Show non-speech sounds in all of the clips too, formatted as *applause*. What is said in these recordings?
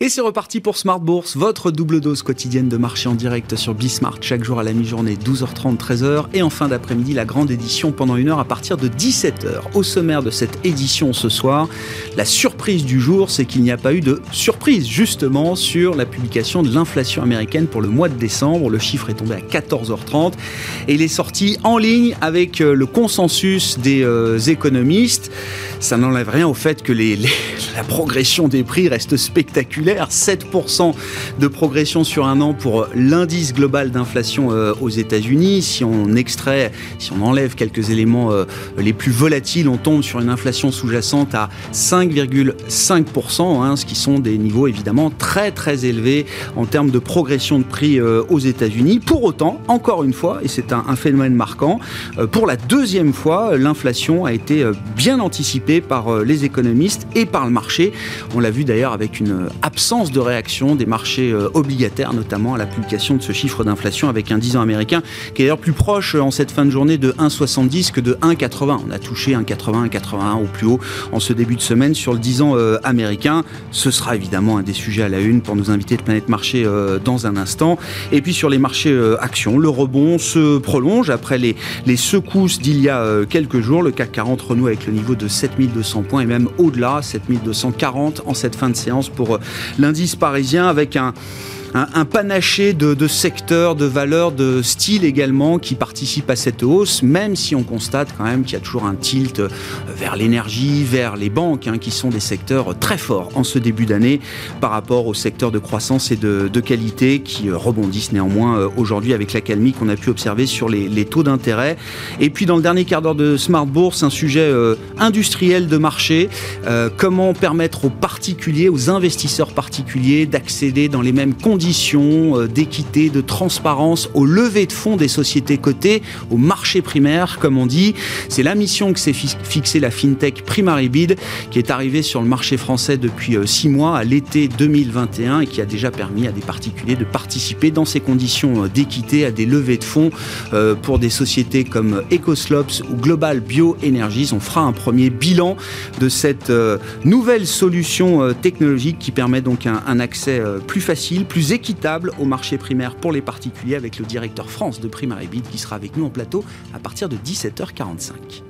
Et c'est reparti pour Smart Bourse, votre double dose quotidienne de marché en direct sur Bismart, chaque jour à la mi-journée, 12h30, 13h, et en fin d'après-midi, la grande édition pendant une heure à partir de 17h. Au sommaire de cette édition ce soir, la surprise du jour, c'est qu'il n'y a pas eu de surprise, justement, sur la publication de l'inflation américaine pour le mois de décembre. Le chiffre est tombé à 14h30 et il est sorti en ligne avec euh, le consensus des euh, économistes. Ça n'enlève rien au fait que *laughs* la progression des prix reste spectaculaire 7% de progression sur un an pour l'indice global d'inflation euh, aux États-Unis. Si on extrait, si on enlève quelques éléments euh, les plus volatiles, on tombe sur une inflation sous-jacente à 5,5%, hein, ce qui sont des niveaux évidemment très très élevés en termes de progression de prix euh, aux États-Unis. Pour autant, encore une fois, et c'est un, phénomène marquant, pour la deuxième fois, l'inflation a été bien anticipée par les économistes et par le marché. On l'a vu d'ailleurs avec une absence de réaction des marchés euh, obligataires, notamment à la publication de ce chiffre d'inflation avec un 10 ans américain qui est d'ailleurs plus proche euh, en cette fin de journée de 1,70 que de 1,80. On a touché 1,80, 1,81 au plus haut en ce début de semaine sur le 10 ans euh, américain. Ce sera évidemment un des sujets à la une pour nos invités de Planète Marché dans un instant. Et puis sur les marchés actions, le rebond se prolonge après les, les secousses d'il y a quelques jours. Le CAC 40 renoue avec le niveau de 7200 points et même au-delà, 7240 en cette fin de séance pour l'indice parisien avec un, un, panaché de, secteurs, de valeurs, de styles également qui participent à cette hausse, même si on constate quand même qu'il y a toujours un tilt vers l'énergie, vers les banques, hein, qui sont des secteurs très forts en ce début d'année par rapport aux secteurs de croissance et de, qualité qui rebondissent néanmoins euh, aujourd'hui avec la calmie qu'on a pu observer sur les, taux d'intérêt. Et puis dans le dernier quart d'heure de Smart Bourse, un sujet euh, industriel de marché, euh, comment permettre aux particuliers, aux investisseurs particuliers d'accéder dans les mêmes conditions conditions euh, d'équité, de transparence au lever de fonds des sociétés cotées, au marché primaire, comme on dit. C'est la mission que s'est fixée la FinTech Primary Bid, qui est arrivée sur le marché français depuis euh, six mois, à l'été 2021, et qui a déjà permis à des particuliers de participer dans ces conditions euh, d'équité à des levées de fonds pour des sociétés comme Ecoslops ou Global Bioenergies. On fera un premier bilan de cette nouvelle solution technologique qui permet donc un accès plus facile, plus équitable au marché primaire pour les particuliers avec le directeur France de Primary Bid qui sera avec nous en plateau à partir de 17h45.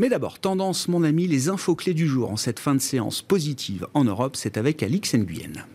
Mais d'abord, tendance, mon ami, les infos clés du jour en cette fin de séance positive en Europe, c'est avec Alix Nguyen.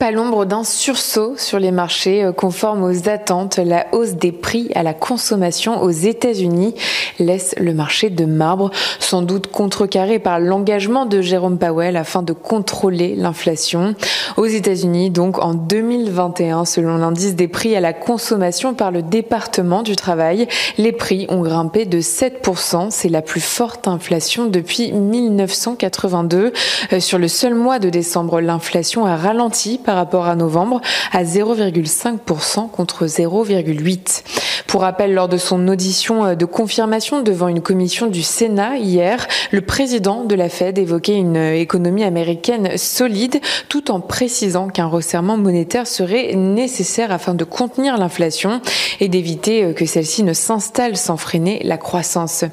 Pas l'ombre d'un sursaut sur les marchés euh, conforme aux attentes. La hausse des prix à la consommation aux États-Unis laisse le marché de marbre, sans doute contrecarré par l'engagement de Jérôme Powell afin de contrôler l'inflation. Aux États-Unis, donc en 2021, selon l'indice des prix à la consommation par le département du travail, les prix ont grimpé de 7%. C'est la plus forte inflation depuis 1982. Euh, sur le seul mois de décembre, l'inflation a ralenti par rapport à novembre à 0,5% contre 0,8%. Pour rappel, lors de son audition euh, de confirmation devant une commission du Sénat hier, le président de la Fed évoquait une euh, économie américaine solide tout en précisant qu'un resserrement monétaire serait nécessaire afin de contenir l'inflation et d'éviter euh, que celle-ci ne s'installe sans freiner la croissance.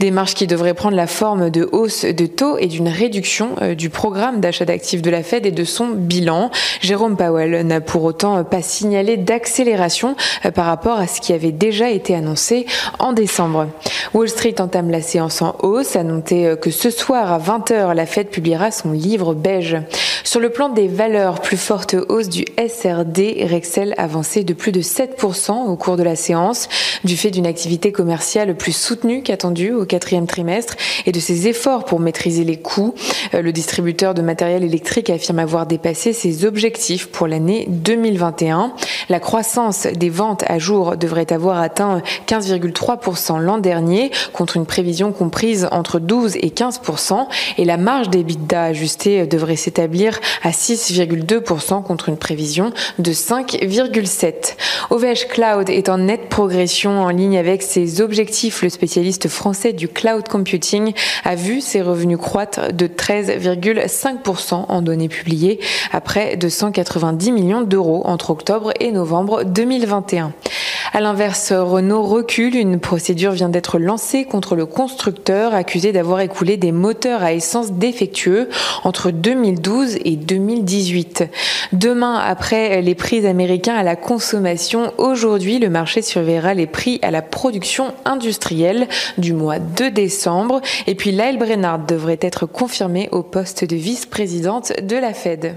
Démarche qui devrait prendre la forme de hausse de taux et d'une réduction du programme d'achat d'actifs de la Fed et de son bilan. Jérôme Powell n'a pour autant pas signalé d'accélération euh, par rapport à ce qui avait déjà été annoncé en décembre. Wall Street entame la séance en hausse. À noter euh, que ce soir à 20h, la Fed publiera son livre beige. Sur le plan des valeurs, plus forte hausse du SRD, Rexel avancé de plus de 7% au cours de la séance, du fait d'une activité commerciale plus soutenue qu'attendue au quatrième trimestre et de ses efforts pour maîtriser les coûts. Euh, le distributeur de matériel électrique affirme avoir dépassé ses objectifs pour l'année 2021. La croissance des ventes à jour devrait avoir atteint 15,3% l'an dernier, contre une prévision comprise entre 12 et 15%, et la marge d'EBITDA ajustée devrait s'établir à 6,2% contre une prévision de 5,7%. OVH Cloud est en nette progression en ligne avec ses objectifs. Le spécialiste français du cloud computing a vu ses revenus croître de 13,5% en données publiées à près de 190 millions d'euros entre octobre et novembre 2021. À l'inverse, Renault recule. Une procédure vient d'être lancée contre le constructeur accusé d'avoir écoulé des moteurs à essence défectueux entre 2012 et 2018. Demain, après les prix américains à la consommation, aujourd'hui, le marché surveillera les prix à la production industrielle du mois de décembre. Et puis, Lyle Brennard devrait être confirmée au poste de vice-présidente de la Fed.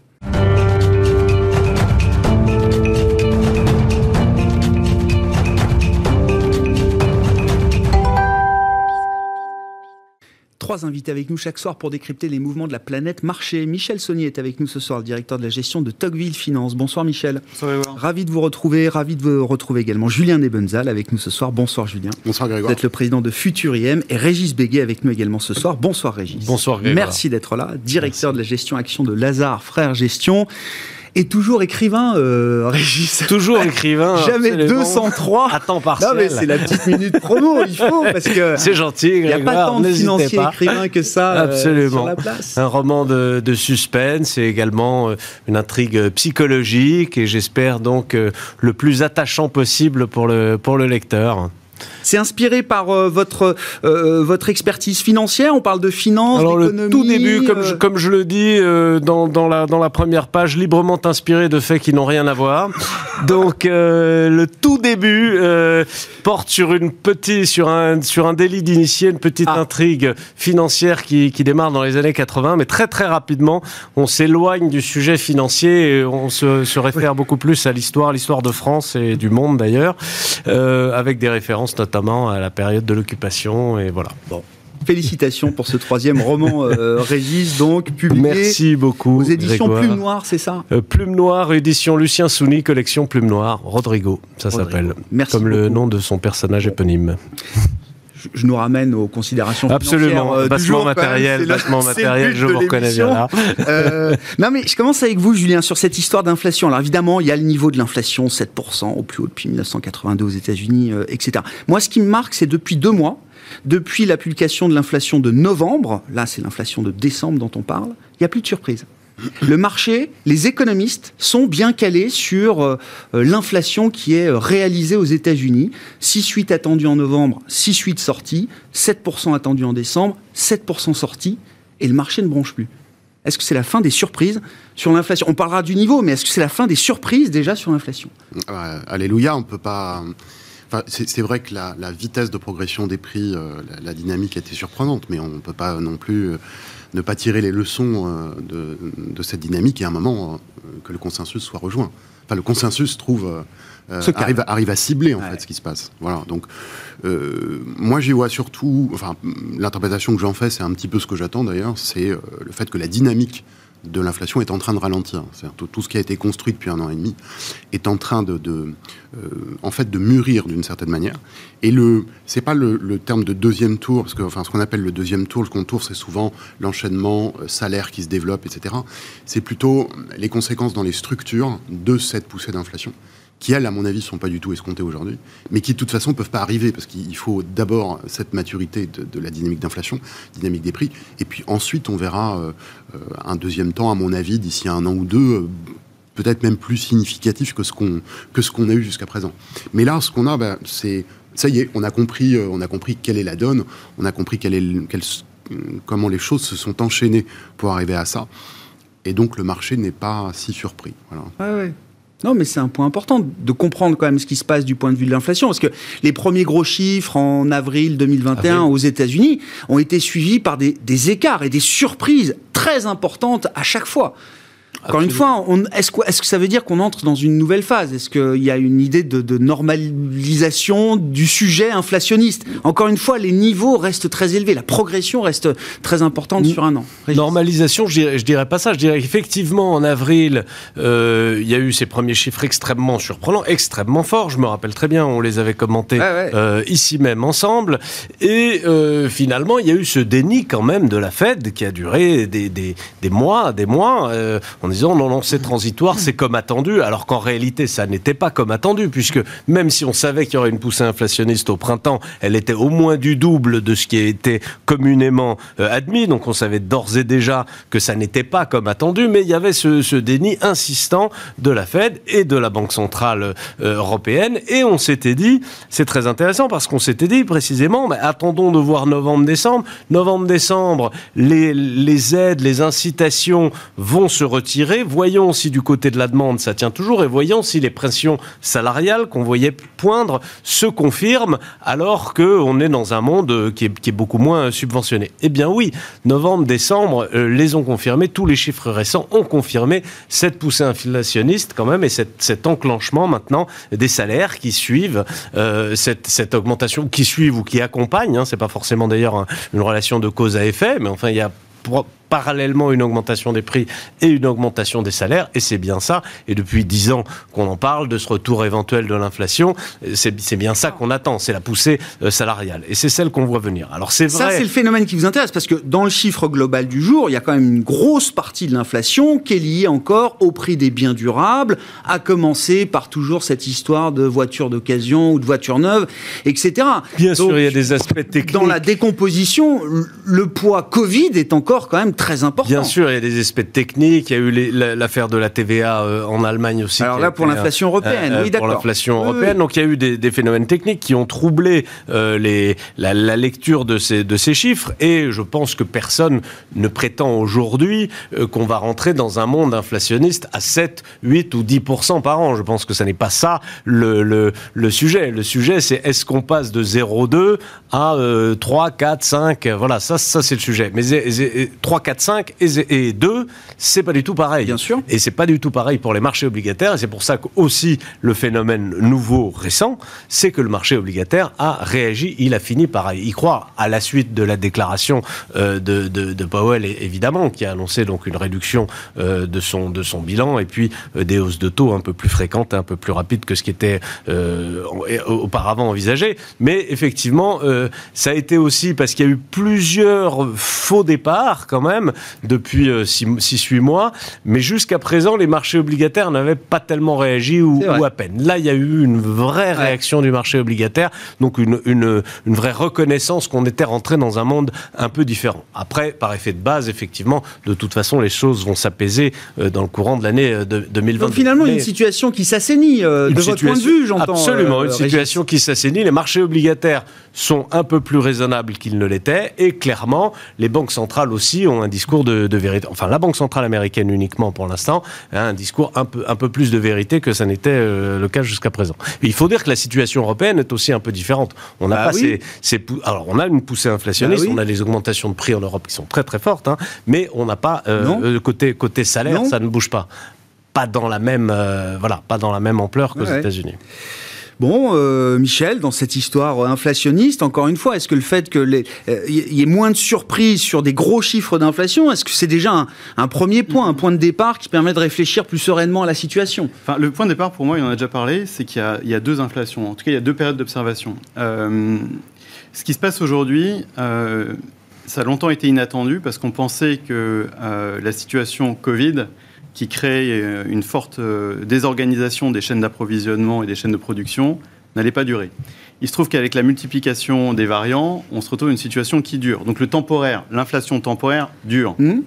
Trois invités avec nous chaque soir pour décrypter les mouvements de la planète marché. Michel Saunier est avec nous ce soir, le directeur de la gestion de Tocqueville Finance. Bonsoir Michel. Bonsoir Ravi de vous retrouver, ravi de vous retrouver également Julien Nebenzal avec nous ce soir. Bonsoir Julien. Bonsoir Grégoire. Vous êtes le président de Futuriem et Régis Béguet avec nous également ce soir. Bonsoir Régis. Bonsoir Grégoire. Merci d'être là, directeur de la gestion action de Lazare Frères Gestion et toujours écrivain, euh, *laughs* Régis. Toujours écrivain. Jamais 203. À temps partiel. Non, mais c'est la petite minute promo, il faut, parce que. *laughs* C'est gentil, Il n'y a pas tant de financiers écrivains que ça euh, Absolument. sur la place. Un roman de, de suspense et également euh, une intrigue psychologique et j'espère donc euh, le plus attachant possible pour le, pour le lecteur. C'est inspiré par euh, votre, euh, votre expertise financière? On parle de finance, Alors le tout début, comme, euh, je, comme je le dis euh, dans, dans, la, dans la première page, librement inspiré de faits qui n'ont rien à voir. Donc euh, le tout début euh, porte sur une petite, sur un, sur un délit d'initié, une petite Ah. intrigue financière qui, qui démarre dans les années 80, mais très très rapidement, on s'éloigne du sujet financier et on se, se réfère beaucoup plus à l'histoire, l'histoire de France et du monde d'ailleurs, euh, avec des références notamment à la période de l'occupation et voilà. Bon. Félicitations pour ce troisième roman, euh, *laughs* Régis, donc publié Merci beaucoup. aux éditions Grégoire. Plume Noire, c'est ça? Euh, Plume Noire, édition Lucien Souni, collection Plume Noire, Rodrigo, ça s'appelle. Merci Comme le nom de son personnage éponyme. Je, nous ramène aux considérations Absolument, euh, du jour, matériel, matériel, je vous reconnais bien là. *laughs* Euh, non mais je commence avec vous Julien sur cette histoire d'inflation. Alors évidemment il y a le niveau de l'inflation 7% au plus haut depuis 1982 aux États-Unis, euh, etc. Moi ce qui me marque c'est depuis deux mois, depuis la publication de l'inflation de novembre, là c'est l'inflation de décembre dont on parle, il n'y a plus de surprise. Le marché, les économistes sont bien calés sur euh, euh, l'inflation qui est euh, réalisée aux États-Unis. 6,8 attendus en novembre, 6,8 sortis, 7% attendus en décembre, 7% sortis, et le marché ne bronche plus. Est-ce que c'est la fin des surprises sur l'inflation? On parlera du niveau, mais est-ce que c'est la fin des surprises déjà sur l'inflation? Alléluia, on peut pas. C'est vrai que la, vitesse de progression des prix, la, la dynamique était surprenante, mais on ne peut pas non plus ne pas tirer les leçons euh, de, de cette dynamique et à un moment euh, que le consensus soit rejoint. Enfin, le consensus trouve euh, arrive, arrive à cibler en Ouais. fait ce qui se passe. Voilà. Donc, euh, moi, j'y vois surtout. Enfin, l'interprétation que j'en fais, c'est un petit peu ce que j'attends d'ailleurs, c'est euh, le fait que la dynamique de l'inflation est en train de ralentir. Tout, tout ce qui a été construit depuis un an et demi est en train de, euh, en fait, de mûrir d'une certaine manière. Et le, c'est pas le, terme de deuxième tour, parce que, enfin, ce qu'on appelle le deuxième tour, le second tour, c'est souvent l'enchaînement euh, salaire qui se développe, etc. C'est plutôt les conséquences dans les structures de cette poussée d'inflation qui, elles, à mon avis, sont pas du tout escomptées aujourd'hui, mais qui, de toute façon, peuvent pas arriver, parce qu'il faut d'abord cette maturité de, la dynamique d'inflation, dynamique des prix, et puis ensuite, on verra euh, euh, un deuxième temps, à mon avis, d'ici un an ou deux, euh, peut-être même plus significatif que ce qu'on que ce qu'on a eu jusqu'à présent. Mais là, ce qu'on a, ben, c'est ça y est, on a compris, on a compris quelle est la donne, on a compris comment les choses se sont enchaînées pour arriver à ça, et donc le marché n'est pas si surpris. Ouais, ouais. Non, mais c'est un point important de comprendre quand même ce qui se passe du point de vue de l'inflation, parce que les premiers gros chiffres en avril 2021 Avril. aux États-Unis ont été suivis par des, des écarts et des surprises très importantes à chaque fois. Encore une fois, est-ce que, est que, ça veut dire qu'on entre dans une nouvelle phase? Est-ce qu'il y a une idée de, normalisation du sujet inflationniste? Encore une fois, les niveaux restent très élevés, la progression reste très importante sur un an. Normalisation, je dirais, dirais pas ça. Je dirais qu'effectivement, en avril, euh, il y a eu ces premiers chiffres extrêmement surprenants, extrêmement forts. Je me rappelle très bien, on les avait commentés euh, ici même ensemble. Et euh, finalement, il y a eu ce déni quand même de la Fed qui a duré des, des, des mois, des mois disant non, non, c'est transitoire, c'est comme attendu, alors qu'en réalité, ça n'était pas comme attendu, puisque même si on savait qu'il y aurait une poussée inflationniste au printemps, elle était au moins du double de ce qui était communément euh, admis, donc on savait d'ores et déjà que ça n'était pas comme attendu, mais il y avait ce, déni insistant de la Fed et de la Banque Centrale euh, Européenne, et on s'était dit, c'est très intéressant parce qu'on s'était dit précisément, attendons de voir novembre-décembre. Novembre-décembre, les aides, les incitations vont se retirer Voyons si du côté de la demande ça tient toujours et voyons si les pressions salariales qu'on voyait poindre se confirment alors qu'on est dans un monde qui est, beaucoup moins subventionné. Eh bien oui, novembre, décembre, euh, les ont confirmés, tous les chiffres récents ont confirmé cette poussée inflationniste quand même et cet enclenchement maintenant des salaires qui suivent euh, cette, augmentation, qui suivent ou qui accompagnent. Hein, c'est pas forcément d'ailleurs une relation de cause à effet, mais enfin il y a parallèlement une augmentation des prix et une augmentation des salaires, et c'est bien ça. Et depuis dix ans qu'on en parle de ce retour éventuel de l'inflation, c'est bien ça qu'on attend, c'est la poussée euh, salariale. Et c'est celle qu'on voit venir. Alors c'est vrai. Ça, c'est le phénomène qui vous intéresse, parce que dans le chiffre global du jour, il y a quand même une grosse partie de l'inflation qui est liée encore au prix des biens durables, à commencer par toujours cette histoire de voitures d'occasion ou de voitures neuves, etc. Bien sûr, il y a des aspects techniques. Dans la décomposition, le poids Covid est encore quand même très important. Bien sûr, il y a des aspects techniques. Il y a eu l'affaire de la TVA euh, en Allemagne aussi. Alors là, pour l'inflation européenne, euh, oui, d'accord. Pour l'inflation européenne. Donc il y a eu des, phénomènes techniques qui ont troublé euh, les, la, lecture de ces, de ces chiffres. Et je pense que personne ne prétend aujourd'hui qu'on va rentrer dans un monde inflationniste à 7, 8 ou 10 par an. Je pense que ce n'est pas ça le, le, le, sujet. Le sujet, c'est est-ce qu'on passe de 0,2 à 3, 4, 5 Voilà, ça, ça c'est le sujet. Mais 3, 4, 5 et, 2, c'est pas du tout pareil. Bien sûr. Et c'est pas du tout pareil pour les marchés obligataires. Et c'est pour ça qu'aussi le phénomène nouveau, récent, c'est que le marché obligataire a réagi. Il a fini par y croire à la suite de la déclaration euh, de, de, Powell, évidemment, qui a annoncé donc une réduction euh, de, son, de son bilan et puis euh, des hausses de taux un peu plus fréquentes, un peu plus rapides que ce qui était auparavant envisagé. Mais effectivement, ça a été aussi parce qu'il y a eu plusieurs faux départs quand même depuis 6-8 euh, mois. Mais jusqu'à présent, les marchés obligataires n'avaient pas tellement réagi ou, à peine. Là, il y a eu une vraie réaction du marché obligataire, donc une, une, une vraie reconnaissance qu'on était rentré dans un monde un peu différent. Après, par effet de base, effectivement, de toute façon, les choses vont s'apaiser euh, dans le courant de l'année 2020. Euh, donc finalement, une situation qui s'assainit de votre point de vue, j'entends. Absolument, une situation qui s'assainit. Les marchés obligataires sont un peu plus raisonnables qu'ils ne l'étaient, et clairement, les banques centrales aussi ont discours de, vérité. Enfin, la Banque centrale américaine uniquement pour l'instant, a un discours un peu, un peu plus de vérité que ça n'était euh, le cas jusqu'à présent. il faut dire que la situation européenne est aussi un peu différente. On n'a bah pas ces, alors on a une poussée inflationniste, bah on a les augmentations de prix en Europe qui sont très très fortes, hein, mais on n'a pas euh, euh, côté côté salaire, ça ne bouge pas pas dans la même voilà pas dans la même ampleur qu'aux États-Unis. Bon, euh, Michel, dans cette histoire inflationniste, encore une fois, est-ce que le fait qu'il euh, y ait moins de surprises sur des gros chiffres d'inflation, est-ce que c'est déjà un, premier point, un point de départ qui permet de réfléchir plus sereinement à la situation? Enfin, Le point de départ, pour moi, il en a déjà parlé, c'est qu'il y, a deux inflations. En tout cas, il y a deux périodes d'observation. Euh, ce qui se passe aujourd'hui, ça a longtemps été inattendu parce qu'on pensait que la situation Covid qui crée euh, une forte euh, désorganisation des chaînes d'approvisionnement et des chaînes de production n'allait pas durer. Il se trouve qu'avec la multiplication des variants, on se retrouve dans une situation qui dure. Donc le temporaire, l'inflation temporaire dure. Mmh.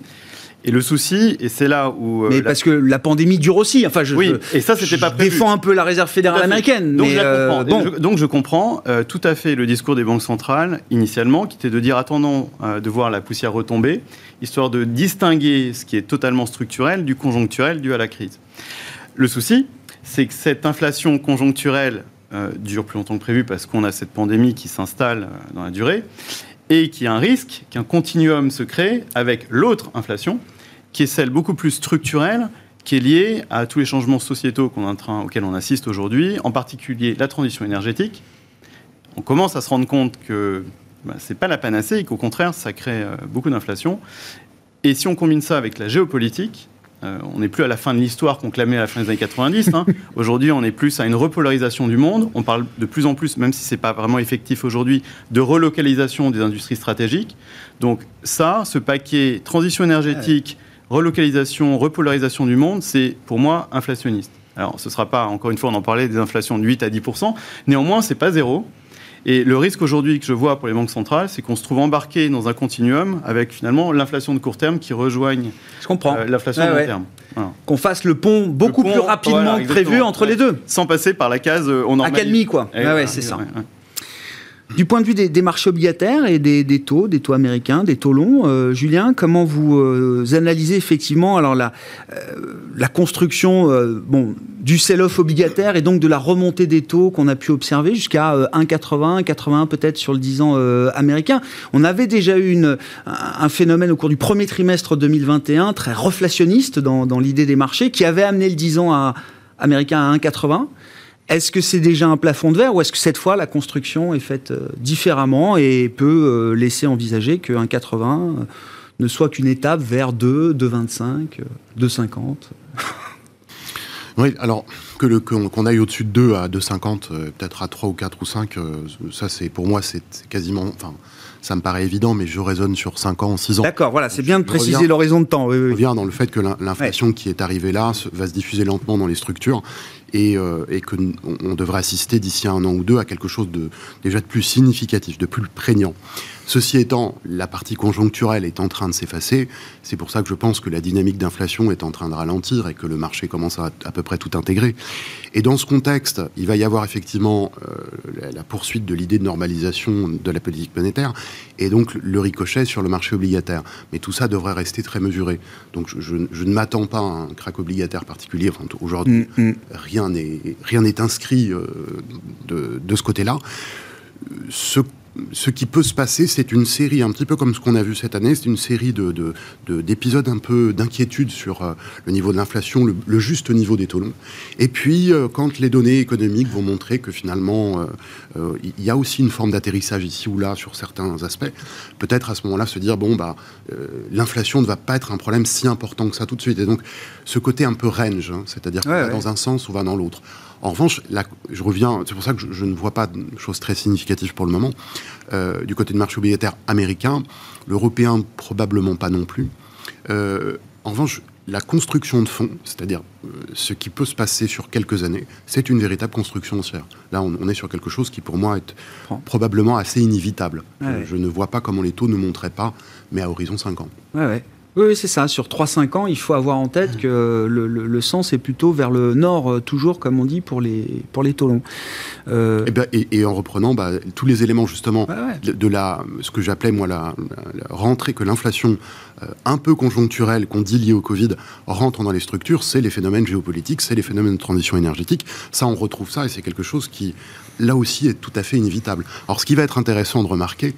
Et le souci, et c'est là où. Euh, mais parce que la pandémie dure aussi. Enfin, je, oui, et ça, c'était pas prévu. défends un peu la réserve fédérale américaine. Donc, je, comprends. Bon. donc je comprends tout à fait le discours des banques centrales, initialement, qui était de dire attendons de voir la poussière retomber histoire de distinguer ce qui est totalement structurel du conjoncturel dû à la crise. Le souci, c'est que cette inflation conjoncturelle euh, dure plus longtemps que prévu parce qu'on a cette pandémie qui s'installe euh, dans la durée et qu'il y a un risque qu'un continuum se crée avec l'autre inflation, qui est celle beaucoup plus structurelle qui est lié à tous les changements sociétaux qu'on auxquels on assiste aujourd'hui, en particulier la transition énergétique. On commence à se rendre compte que bah, ce n'est pas la panacée et qu'au contraire, ça crée euh, beaucoup d'inflation. Et si on combine ça avec la géopolitique, euh, on n'est plus à la fin de l'histoire qu'on clamait à la fin des années 90. Hein. *laughs* aujourd'hui, on est plus à une repolarisation du monde. On parle de plus en plus, même si ce n'est pas vraiment effectif aujourd'hui, de relocalisation des industries stratégiques. Donc ça, ce paquet transition énergétique, relocalisation, repolarisation du monde, c'est pour moi inflationniste. Alors, ce ne sera pas, encore une fois, on en parlait, des inflations de 8 à 10% Néanmoins, ce n'est pas zéro. Et le risque aujourd'hui que je vois pour les banques centrales, c'est qu'on se trouve embarqué dans un continuum avec finalement l'inflation de court terme qui rejoigne euh, l'inflation de long terme. Qu'on fasse le pont beaucoup plus rapidement que prévu entre les deux. Sans passer par la case euh, on normalise. Accalmie, quoi. ouais, c'est ça. Du point de vue des, marchés obligataires et des, taux, des taux américains, des taux longs, euh, Julien, comment vous euh, analysez effectivement alors la, euh, la construction bon, du sell-off obligataire et donc de la remontée des taux qu'on a pu observer jusqu'à 1,80, 1,81 peut-être sur le 10 ans américain? On avait déjà eu une, un phénomène au cours du premier trimestre 2021 très reflationniste dans, dans l'idée des marchés qui avait amené le 10 ans à, américain à 1,80. Est-ce que c'est déjà un plafond de verre ou est-ce que cette fois la construction est faite euh, différemment et peut euh, laisser envisager qu'un 80 euh, ne soit qu'une étape vers 2, 2,25, 2,50 Oui, alors que qu'on, aille au-dessus de 2 à 2,50, peut-être à 3 ou 4 ou 5, ça c'est pour moi c'est, quasiment, ça me paraît évident, mais je raisonne sur 5 ans, 6 ans. D'accord, voilà, c'est bien de préciser l'horizon de temps. Oui, oui. Je reviens dans le fait que l'inflation qui est arrivée là va se diffuser lentement dans les structures et, euh, et on devrait assister d'ici un an ou deux à quelque chose de déjà de plus significatif, de plus prégnant. Ceci étant, la partie conjoncturelle est en train de s'effacer. C'est pour ça que je pense que la dynamique d'inflation est en train de ralentir et que le marché commence à à peu près tout intégrer. Et dans ce contexte, il va y avoir effectivement euh, la poursuite de l'idée de normalisation de la politique monétaire et donc le ricochet sur le marché obligataire. Mais tout ça devrait rester très mesuré. Donc je, ne m'attends pas à un crack obligataire particulier. Enfin, Aujourd'hui, mm, mm. rien n'est rien n'est inscrit euh, de, de ce côté-là. Ce ce qui peut se passer, c'est une série, un petit peu comme ce qu'on a vu cette année, c'est une série d'épisodes de, de, un peu d'inquiétude sur euh, le niveau de l'inflation, le, juste niveau des taux longs. Et puis, euh, quand les données économiques vont montrer que finalement, euh, il y a aussi une forme d'atterrissage ici ou là sur certains aspects, peut-être à ce moment-là se dire, bon, bah, l'inflation ne va pas être un problème si important que ça tout de suite. Et donc, ce côté un peu range, hein, c'est-à-dire qu'on va dans un sens ou va dans l'autre. En revanche, je reviens, c'est pour ça que je, ne vois pas de choses très significatives pour le moment. Euh, du côté du marché obligataire américain, l'européen probablement pas non plus. Euh, en revanche, la construction de fonds, c'est-à-dire euh, ce qui peut se passer sur quelques années, c'est une véritable construction haussière. Là, on, est sur quelque chose qui, pour moi, est probablement assez inévitable. je, ne vois pas comment les taux ne monteraient pas, mais à horizon 5 ans. Ouais, oui, c'est ça. Sur 3-5 ans, il faut avoir en tête que le, sens est plutôt vers le nord, euh, toujours, comme on dit, pour les, pour les taux longs. Euh, eh et, en reprenant bah, tous les éléments, justement, De, la, ce que j'appelais, moi, la, rentrée, que l'inflation euh, un peu conjoncturelle qu'on dit liée au Covid rentre dans les structures, c'est les phénomènes géopolitiques, c'est les phénomènes de transition énergétique. Ça, on retrouve ça et c'est quelque chose qui, là aussi, est tout à fait inévitable. Alors, ce qui va être intéressant de remarquer,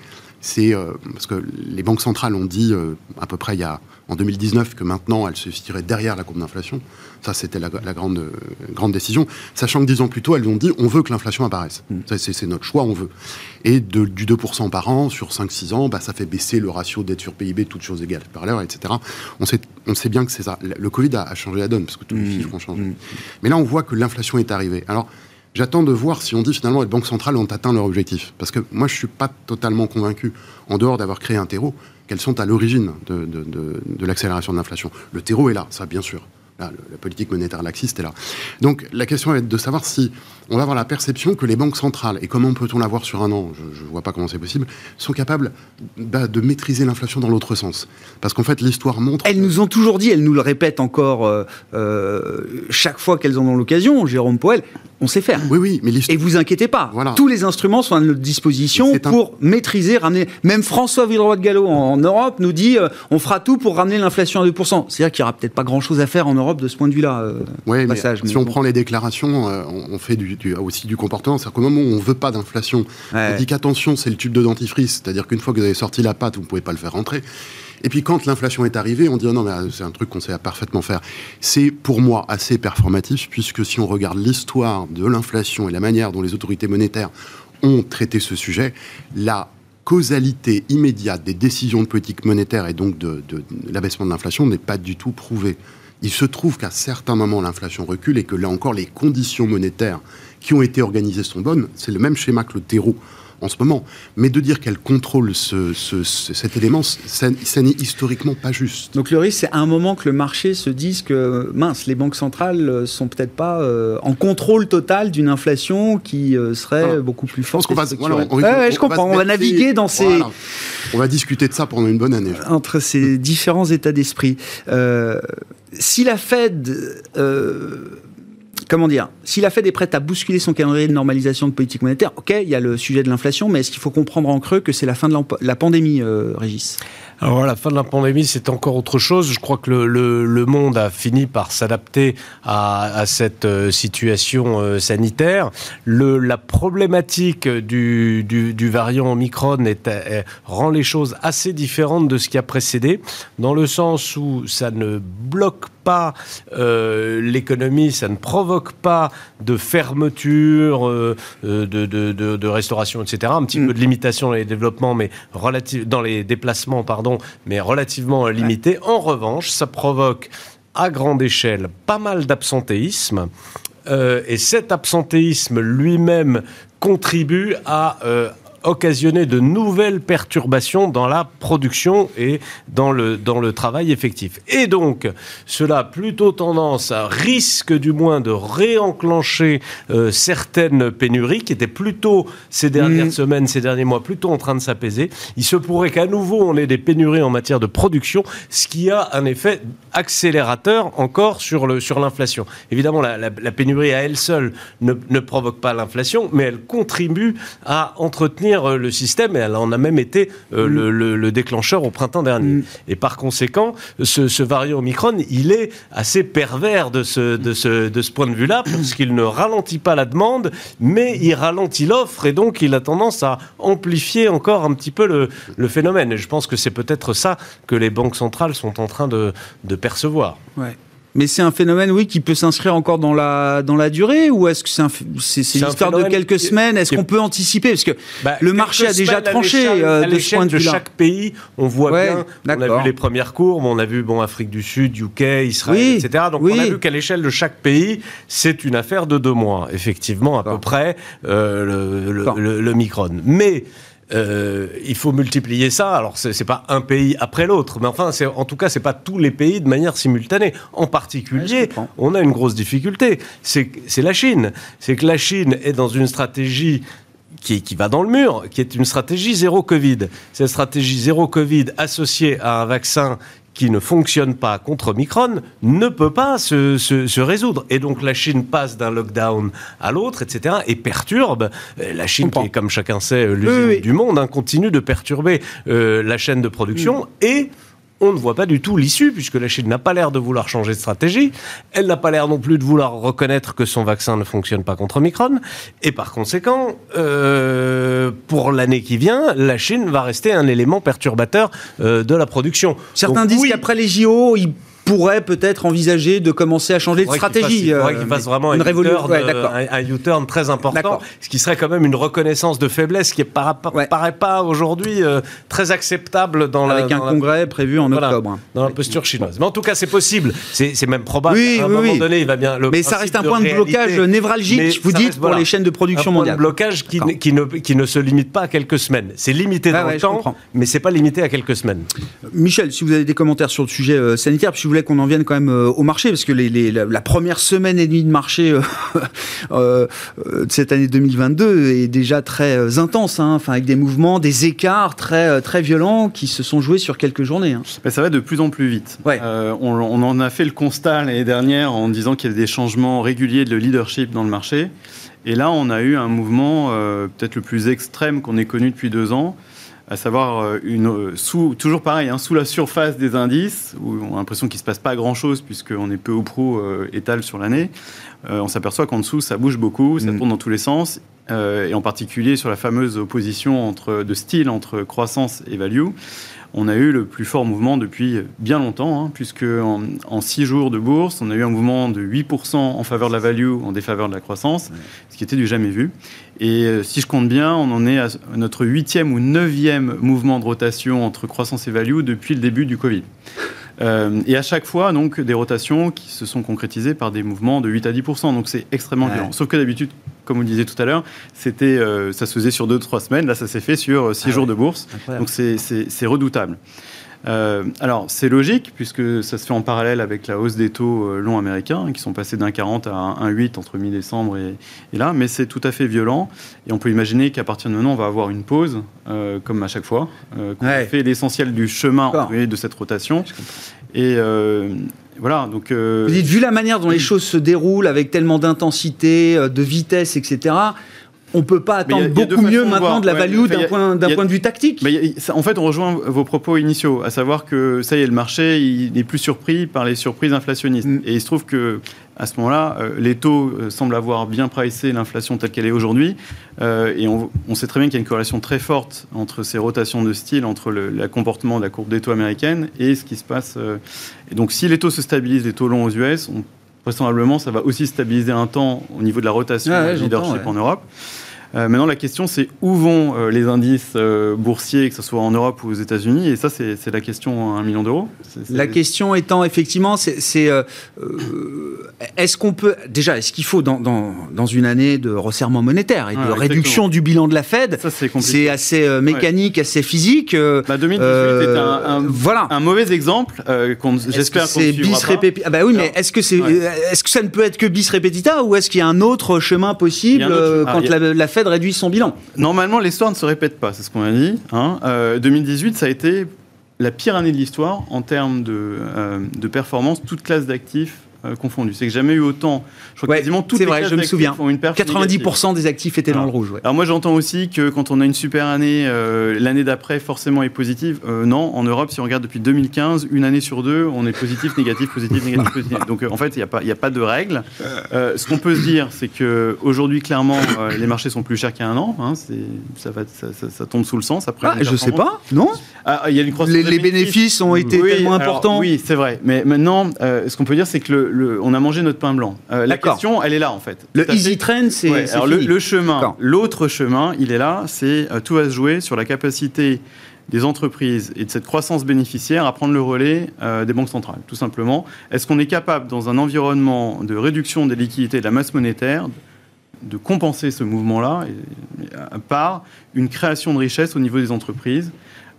c'est euh, parce que les banques centrales ont dit euh, à peu près il y a en 2019 que maintenant elles se situeraient derrière la courbe d'inflation. Ça, c'était la, grande, euh, grande décision. Sachant que dix ans plus tôt, elles ont dit on veut que l'inflation apparaisse. Mm. C'est notre choix, on veut. Et de, du 2% par an sur 5-6 ans, bah, ça fait baisser le ratio dette sur PIB, toutes choses égales par l'heure, etc. On sait, on sait bien que c'est ça. Le Covid a, changé la donne parce que tous les mm. chiffres ont changé. Mm. Mais là, on voit que l'inflation est arrivée. Alors, J'attends de voir si on dit finalement les banques centrales ont atteint leur objectif. Parce que moi, je ne suis pas totalement convaincu, en dehors d'avoir créé un terreau, qu'elles sont à l'origine de, de l'accélération de l'inflation. Le terreau est là, ça bien sûr la politique monétaire laxiste est là. Donc la question est de savoir si on va avoir la perception que les banques centrales, et comment peut-on l'avoir sur un an, je ne vois pas comment c'est possible, sont capables bah, de maîtriser l'inflation dans l'autre sens. Parce qu'en fait, l'histoire montre... Elles nous ont toujours dit, elles nous le répètent encore euh, euh, chaque fois qu'elles en ont l'occasion, Jérôme Poel, on sait faire. Oui, oui, mais Et vous inquiétez pas, voilà. tous les instruments sont à notre disposition pour maîtriser, ramener... Même François Villeroy de Gallo en, Europe nous dit, euh, on fera tout pour ramener l'inflation à 2%. C'est-à-dire qu'il n'y aura peut-être pas grand-chose à faire en Europe de ce point de vue-là. oui, passage, si on prend les déclarations, on fait du, aussi du comportement. C'est-à-dire qu'au moment où on ne veut pas d'inflation, on dit qu'attention, c'est le tube de dentifrice, c'est-à-dire qu'une fois que vous avez sorti la pâte, vous ne pouvez pas le faire rentrer. Et puis quand l'inflation est arrivée, on dit oh non mais c'est un truc qu'on sait parfaitement faire. C'est pour moi assez performatif puisque si on regarde l'histoire de l'inflation et la manière dont les autorités monétaires ont traité ce sujet, la causalité immédiate des décisions de politique monétaire et donc de, de l'abaissement de l'inflation n'est pas du tout prouvée. Il se trouve qu'à certains moments, l'inflation recule et que là encore, les conditions monétaires qui ont été organisées sont bonnes. C'est le même schéma que le terreau en ce moment. Mais de dire qu'elle contrôle ce, cet élément, ça, n'est historiquement pas juste. Donc le risque, c'est à un moment que le marché se dise que, mince, les banques centrales sont peut-être pas euh, en contrôle total d'une inflation qui euh, serait beaucoup plus forte. Je pense qu'on va, je comprends, on va naviguer dans ces... On va discuter de ça pendant une bonne année. Entre ces différents états d'esprit. Euh, si la Fed comment dire, si la Fed est prête à bousculer son calendrier de normalisation de politique monétaire, ok, il y a le sujet de l'inflation, mais est-ce qu'il faut comprendre en creux que c'est la fin de la pandémie, euh, Régis? Alors la fin de la pandémie, c'est encore autre chose. Je crois que le, monde a fini par s'adapter à, cette euh, situation euh, sanitaire. la problématique du, variant Omicron rend les choses assez différentes de ce qui a précédé, dans le sens où ça ne bloque pas euh, l'économie, ça ne provoque pas de fermeture, de, restauration, etc. Un petit mm. peu de limitation dans les développements, mais relative, dans les déplacements, pardon mais relativement limité. En revanche, ça provoque à grande échelle pas mal d'absentéisme. Euh, et cet absentéisme lui-même contribue à euh, occasionner de nouvelles perturbations dans la production et dans le, dans le travail effectif. Et donc, cela a plutôt tendance à risque du moins de réenclencher euh, certaines pénuries qui étaient plutôt ces dernières mmh. semaines, ces derniers mois, plutôt en train de s'apaiser. Il se pourrait qu'à nouveau on ait des pénuries en matière de production, ce qui a un effet accélérateur encore sur l'inflation. Sur Évidemment, la, la, pénurie à elle seule ne, ne provoque pas l'inflation, mais elle contribue à entretenir euh, le système et elle en a même été euh, mm. le, déclencheur au printemps dernier. Mm. Et par conséquent, ce, variant Omicron, il est assez pervers de ce, de ce, de ce point de vue-là, *coughs* parce qu'il ne ralentit pas la demande, mais il ralentit l'offre et donc il a tendance à amplifier encore un petit peu le, le phénomène. Et je pense que c'est peut-être ça que les banques centrales sont en train de, de percevoir. Ouais. Mais c'est un phénomène, oui, qui peut s'inscrire encore dans la, dans la durée ou est-ce que c'est c'est l'histoire de quelques semaines Est-ce qu'on peut anticiper? Parce que bah, le marché a déjà tranché euh, de ce point de vue. chaque pays, on voit bien, on a vu les premières courbes, on a vu bon, Afrique du Sud, UK, Israël, etc. Donc on a vu qu'à l'échelle de chaque pays, c'est une affaire de deux mois, effectivement, à peu près, euh, le, le, le, Micron. Mais euh, il faut multiplier ça. Alors, c'est pas un pays après l'autre, mais enfin, en tout cas, c'est pas tous les pays de manière simultanée. En particulier, on a une grosse difficulté. C'est la Chine. C'est que la Chine est dans une stratégie qui, qui, va dans le mur, qui est une stratégie zéro Covid. Cette stratégie zéro Covid associée à un vaccin qui ne fonctionne pas contre Omicron ne peut pas se, se, résoudre. Et donc la Chine passe d'un lockdown à l'autre, etc., et perturbe. Euh, la Chine, qui est, comme chacun sait, l'usine du monde, hein, continue de perturber euh, la chaîne de production mm. et on ne voit pas du tout l'issue, puisque la Chine n'a pas l'air de vouloir changer de stratégie. Elle n'a pas l'air non plus de vouloir reconnaître que son vaccin ne fonctionne pas contre Omicron. Et par conséquent, euh, pour l'année qui vient, la Chine va rester un élément perturbateur euh, de la production. Certains disent qu'après les JO, il pourrait peut-être envisager de commencer à changer de stratégie. il faudrait qu'il euh, fasse vraiment une révolution, un U-turn très important, ce qui serait quand même une reconnaissance de faiblesse qui ne paraît pas aujourd'hui euh, très acceptable dans Avec un congrès prévu en octobre. Dans la posture chinoise. Mais en tout cas, c'est possible, c'est même probable. Oui, à un moment donné, il va bien. Mais ça reste un point de, blocage névralgique, vous dites, pour les chaînes de production mondiales. Un point de blocage qui, qui, ne, qui ne se limite pas à quelques semaines. C'est limité dans le temps, mais c'est pas limité à quelques semaines. Michel, si vous avez des commentaires sur le sujet euh, sanitaire, puis si vous qu'on en vienne quand même euh, au marché, parce que les, la, première semaine et demie de marché euh, *laughs* euh, de cette année 2022 est déjà très intense, hein, enfin, avec des mouvements, des écarts très, très violents qui se sont joués sur quelques journées. Hein. ça va de plus en plus vite. Ouais. on, on, en a fait le constat l'année dernière en disant qu'il y avait des changements réguliers de leadership dans le marché. Et là, on a eu un mouvement peut-être le plus extrême qu'on ait connu depuis deux ans, à savoir euh, une, euh, sous, toujours pareil, hein, sous la surface des indices, où on a l'impression qu'il ne se passe pas grand-chose puisqu'on est peu ou prou euh, étal sur l'année, on s'aperçoit qu'en dessous, ça bouge beaucoup, ça mm. tourne dans tous les sens, et en particulier sur la fameuse opposition entre, de style entre croissance et value. On a eu le plus fort mouvement depuis bien longtemps, hein, puisque en, six jours de bourse, on a eu un mouvement de 8% en faveur de la value, en défaveur de la croissance, ce qui était du jamais vu. Et euh, si je compte bien, on en est à notre huitième ou neuvième mouvement de rotation entre croissance et value depuis le début du Covid. Euh, et à chaque fois, donc, des rotations qui se sont concrétisées par des mouvements de 8 à 10% Donc c'est extrêmement violent. Sauf que d'habitude, comme vous le disiez tout à l'heure, c'était, euh, ça se faisait sur 2-3 semaines. Là, ça s'est fait sur 6 ah jours de bourse. Donc c'est redoutable. Euh, alors, c'est logique, puisque ça se fait en parallèle avec la hausse des taux euh, longs américains, qui sont passés d'un 40 à un 8 entre mi-décembre et, là, mais c'est tout à fait violent. Et on peut imaginer qu'à partir de maintenant, on va avoir une pause, euh, comme à chaque fois, qu'on fait l'essentiel du chemin de cette rotation. Et voilà, donc. Vous dites, vu la manière dont les choses se déroulent, avec tellement d'intensité, de vitesse, etc., on peut pas attendre beaucoup mieux maintenant de la value d'un point, de vue tactique. en fait, on rejoint vos propos initiaux, à savoir que ça y est, le marché il n'est plus surpris par les surprises inflationnistes. Mm. Et il se trouve que à ce moment-là, euh, les taux euh, semblent avoir bien pricé l'inflation telle qu'elle est aujourd'hui. Euh, et on, sait très bien qu'il y a une corrélation très forte entre ces rotations de style, entre le, comportement de la courbe des taux américaine et ce qui se passe. et donc, si les taux se stabilisent, les taux longs aux US, on vraisemblablement, ça va aussi stabiliser un temps au niveau de la rotation ah leadership en Europe. Euh, maintenant, la question, c'est où vont euh, les indices euh, boursiers, que ce soit en Europe ou aux États-Unis? Et ça, c'est la question à un million d'euros? La question étant, effectivement, c'est est-ce qu'on peut. Déjà, est-ce qu'il faut, dans, dans, une année de resserrement monétaire et de réduction du bilan de la Fed, c'est assez mécanique, assez physique. Bah, 2018 est un, voilà. un mauvais exemple, j'espère qu'on c'est bis répétita. Ah bah oui, mais est-ce que, c'est est-ce que ça ne peut être que bis repetita ou est-ce qu'il y a un autre chemin possible quand la, la Fed réduit son bilan. Normalement, l'histoire ne se répète pas, c'est ce qu'on a dit. Hein. 2018, euh, ça a été la pire année de l'histoire en termes de, euh, de performance, toute classe d'actifs euh, confondus. C'est que jamais eu autant. Je crois quasiment toutes les vrai, je me souviens. Ont une 90% des actifs étaient dans le rouge. Alors moi j'entends aussi que quand on a une super année, euh, l'année d'après forcément est positive. Euh, non, en Europe, si on regarde depuis 2015, une année sur deux, on est positif, *laughs* négatif, positif, négatif, *laughs* positif. Donc en fait, il n'y a, pas, a pas de règle. ce qu'on peut se dire, c'est que aujourd'hui clairement, les marchés sont plus chers qu'il y a un an. Hein, ça, va, ça, tombe sous le sens. Après, ah, je sais pas, non ah, y a une les, les bénéfices. ont été tellement importants. Oui, c'est vrai. Mais maintenant, ce qu'on peut dire, c'est que le, on a mangé notre pain blanc. Euh, la question, elle est là en fait. Le easy trend, c'est. le, chemin, l'autre chemin, il est là. C'est euh, tout va se jouer sur la capacité des entreprises et de cette croissance bénéficiaire à prendre le relais euh, des banques centrales, tout simplement. Est-ce qu'on est capable, dans un environnement de réduction des liquidités de la masse monétaire, de compenser ce mouvement-là par une création de richesse au niveau des entreprises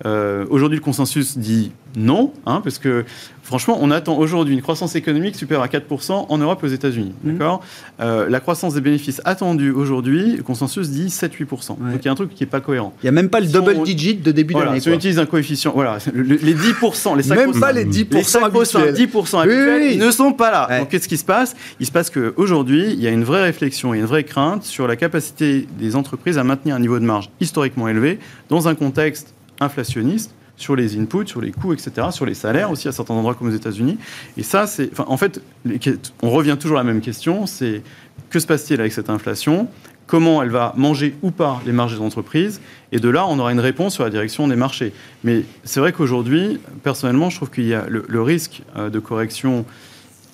Aujourd'hui, le consensus dit non, hein, parce que franchement, on attend aujourd'hui une croissance économique supérieure à 4% en Europe et aux États-Unis. Mmh. D'accord? Euh, La croissance des bénéfices attendue aujourd'hui, le consensus dit 7-8%. Donc il y a un truc qui n'est pas cohérent. Il n'y a même pas le double digit de début d'année. Si on utilise un coefficient, voilà, les 10%, les Même pas les 10% habituels. 10% habituels, ils ne sont pas là. Donc qu'est-ce qui se passe? Il se passe qu'aujourd'hui, il y a une vraie réflexion et une vraie crainte sur la capacité des entreprises à maintenir un niveau de marge historiquement élevé dans un contexte inflationniste sur les inputs, sur les coûts, etc., sur les salaires aussi à certains endroits comme aux États-Unis. Et ça, c'est, en fait, on revient toujours à la même question, c'est que se passe-t-il avec cette inflation? Comment elle va manger ou pas les marges des entreprises? Et de là, on aura une réponse sur la direction des marchés. Mais c'est vrai qu'aujourd'hui, personnellement, je trouve qu'il y a le, risque euh, de correction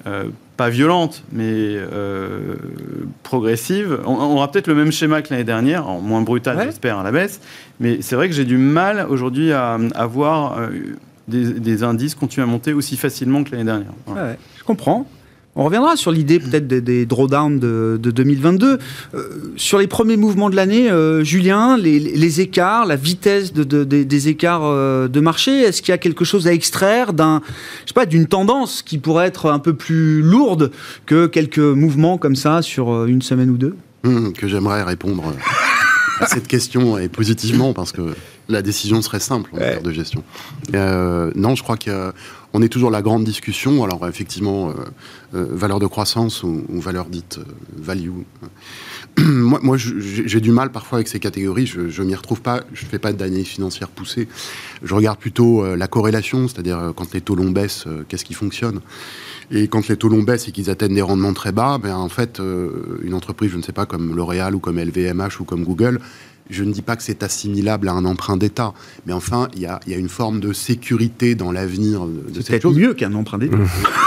euh, pas violente, mais euh, progressive. On, aura peut-être le même schéma que l'année dernière, en moins brutal, j'espère, à la baisse. Mais c'est vrai que j'ai du mal aujourd'hui à, voir euh, des, indices continuer à monter aussi facilement que l'année dernière. je comprends. On reviendra sur l'idée peut-être des, drawdowns de, 2022. Euh, sur les premiers mouvements de l'année, euh, Julien, les, écarts, la vitesse des écarts euh, de marché, est-ce qu'il y a quelque chose à extraire d'un, je sais pas, d'une tendance qui pourrait être un peu plus lourde que quelques mouvements comme ça sur une semaine ou deux? Hum, Que j'aimerais répondre à cette question et positivement parce que la décision serait simple en matière de gestion. non, je crois que on est toujours la grande discussion. Alors effectivement, euh, euh, valeur de croissance ou, valeur dite euh, value. *clears throat* moi, moi j'ai du mal parfois avec ces catégories. Je, ne m'y retrouve pas. Je fais pas d'analyse financière poussée. Je regarde plutôt la corrélation, c'est-à-dire quand les taux longs baissent, qu'est-ce qui fonctionne. Et quand les taux longs baissent et qu'ils atteignent des rendements très bas, ben en fait, une entreprise, je ne sais pas, comme L'Oréal ou comme LVMH ou comme Google, je ne dis pas que c'est assimilable à un emprunt d'État, mais enfin, il y a, une forme de sécurité dans l'avenir de, cette chose. mieux qu'un emprunt d'État.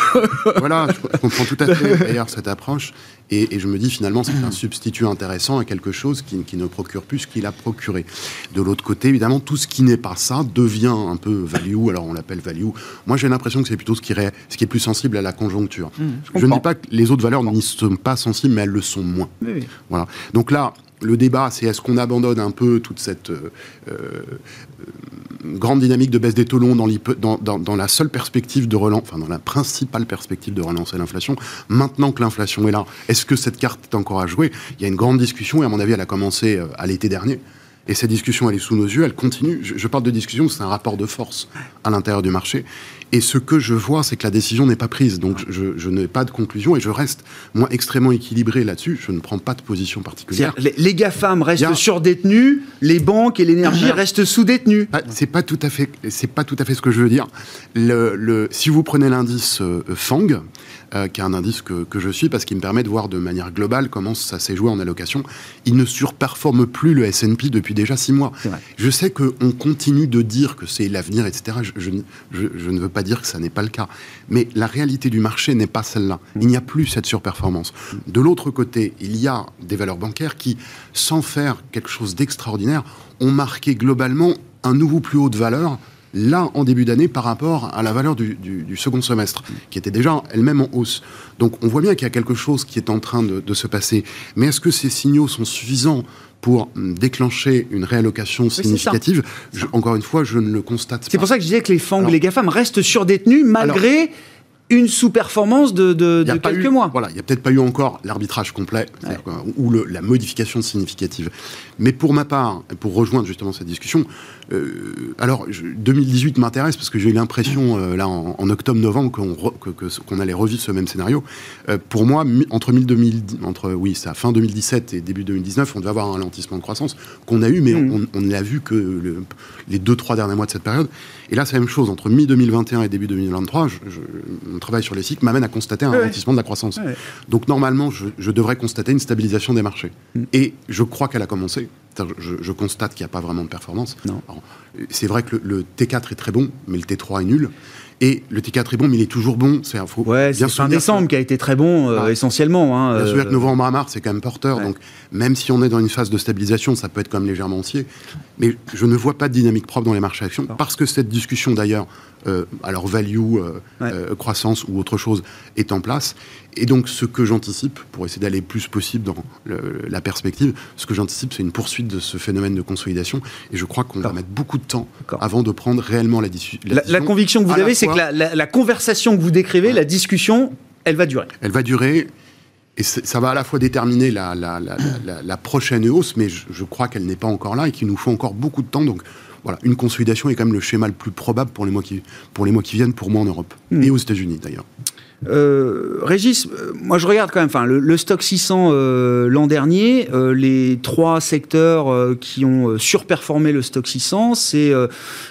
*laughs* voilà, je, comprends tout à fait d'ailleurs cette approche. Et, je me dis finalement, c'est un substitut intéressant à quelque chose qui, qui ne procure plus ce qu'il a procuré. De l'autre côté, évidemment, tout ce qui n'est pas ça devient un peu value. Alors on l'appelle value. Moi, j'ai l'impression que c'est plutôt ce qui, est, ce qui est plus sensible à la conjoncture. Mmh, je, ne dis pas que les autres valeurs n'y sont pas sensibles, mais elles le sont moins. Voilà. Donc là, le débat, c'est est-ce qu'on abandonne un peu toute cette euh, euh, grande dynamique de baisse des taux longs dans, la seule perspective de relance, enfin dans la principale perspective de relancer l'inflation. Maintenant que l'inflation est là, est-ce que cette carte est encore à jouer? Il y a une grande discussion et à mon avis, elle a commencé euh, à l'été dernier. Et cette discussion, elle est sous nos yeux, elle continue. Je, parle de discussion, c'est un rapport de force à l'intérieur du marché. Et ce que je vois, c'est que la décision n'est pas prise. Donc je, n'ai pas de conclusion et je reste, moi, extrêmement équilibré là-dessus. Je ne prends pas de position particulière. Les, les GAFAM restent surdétenus, les banques et l'énergie restent sous-détenus. Ah, c'est pas tout à fait, pas tout à fait ce que je veux dire. Le, si vous prenez l'indice euh, FANG, euh, qui est un indice que, que, je suis parce qu'il me permet de voir de manière globale comment ça s'est joué en allocation. Il ne surperforme plus le S&P depuis déjà six mois. Je sais qu'on continue de dire que c'est l'avenir, etc. Je, je, je, ne veux pas dire que ça n'est pas le cas. Mais la réalité du marché n'est pas celle-là. Il n'y a plus cette surperformance. De l'autre côté, il y a des valeurs bancaires qui, sans faire quelque chose d'extraordinaire, ont marqué globalement un nouveau plus haut de valeur là en début d'année par rapport à la valeur du, second semestre, qui était déjà elle-même en hausse. Donc on voit bien qu'il y a quelque chose qui est en train de, se passer. Mais est-ce que ces signaux sont suffisants pour déclencher une réallocation significative Encore une fois, je ne le constate pas. C'est pour ça que je disais que les FANG, les GAFAM restent surdétenus malgré une sous-performance de, quelques mois. Voilà, il n'y a peut-être pas eu encore l'arbitrage complet ou la modification significative. Mais pour ma part, pour rejoindre justement cette discussion, euh, alors 2018 m'intéresse parce que j'ai eu l'impression euh, là en, octobre-novembre qu'on allait revivre ce même scénario. Euh, pour moi, entre, 2000, entre oui, ça, fin 2017 et début 2019, on devait avoir un ralentissement de croissance qu'on a eu, mais mm. on, ne l'a vu que les deux trois derniers mois de cette période. Et là, c'est la même chose entre mi-2021 et début 2023. Je, mon travail sur les cycles m'amène à constater un ralentissement de la croissance. Donc normalement, je, devrais constater une stabilisation des marchés. Mm. Et je crois qu'elle a commencé. Je, constate qu'il n'y a pas vraiment de performance. C'est vrai que le, T4 est très bon, mais le T3 est nul. Et le T4 est bon, mais il est toujours bon. C'est ouais, bien fin décembre qui a été très bon euh, ah. essentiellement. Hein, bien sûr que euh, novembre à mars, c'est quand même porteur. Donc même si on est dans une phase de stabilisation, ça peut être quand même légèrement haussier. Mais je ne vois pas de dynamique propre dans les marchés actions. Parce que cette discussion d'ailleurs, euh, alors value, croissance ou autre chose, est en place. Et donc, ce que j'anticipe, pour essayer d'aller le plus possible dans la perspective, ce que j'anticipe, c'est une poursuite de ce phénomène de consolidation. Et je crois qu'on va mettre beaucoup de temps avant de prendre réellement la, la, la, conviction que vous avez, c'est que la, conversation que vous décrivez, la discussion, elle va durer. Elle va durer. Et ça va à la fois déterminer la, la prochaine hausse, mais je, crois qu'elle n'est pas encore là et qu'il nous faut encore beaucoup de temps. Donc, voilà, une consolidation est quand même le schéma le plus probable pour les mois qui, pour les mois qui viennent, pour moi en Europe hmm. et aux États-Unis d'ailleurs. Euh, Régis, euh, moi je regarde quand même, enfin, le, stock 600 euh, l'an dernier, les trois secteurs qui ont surperformé le stock 600, c'est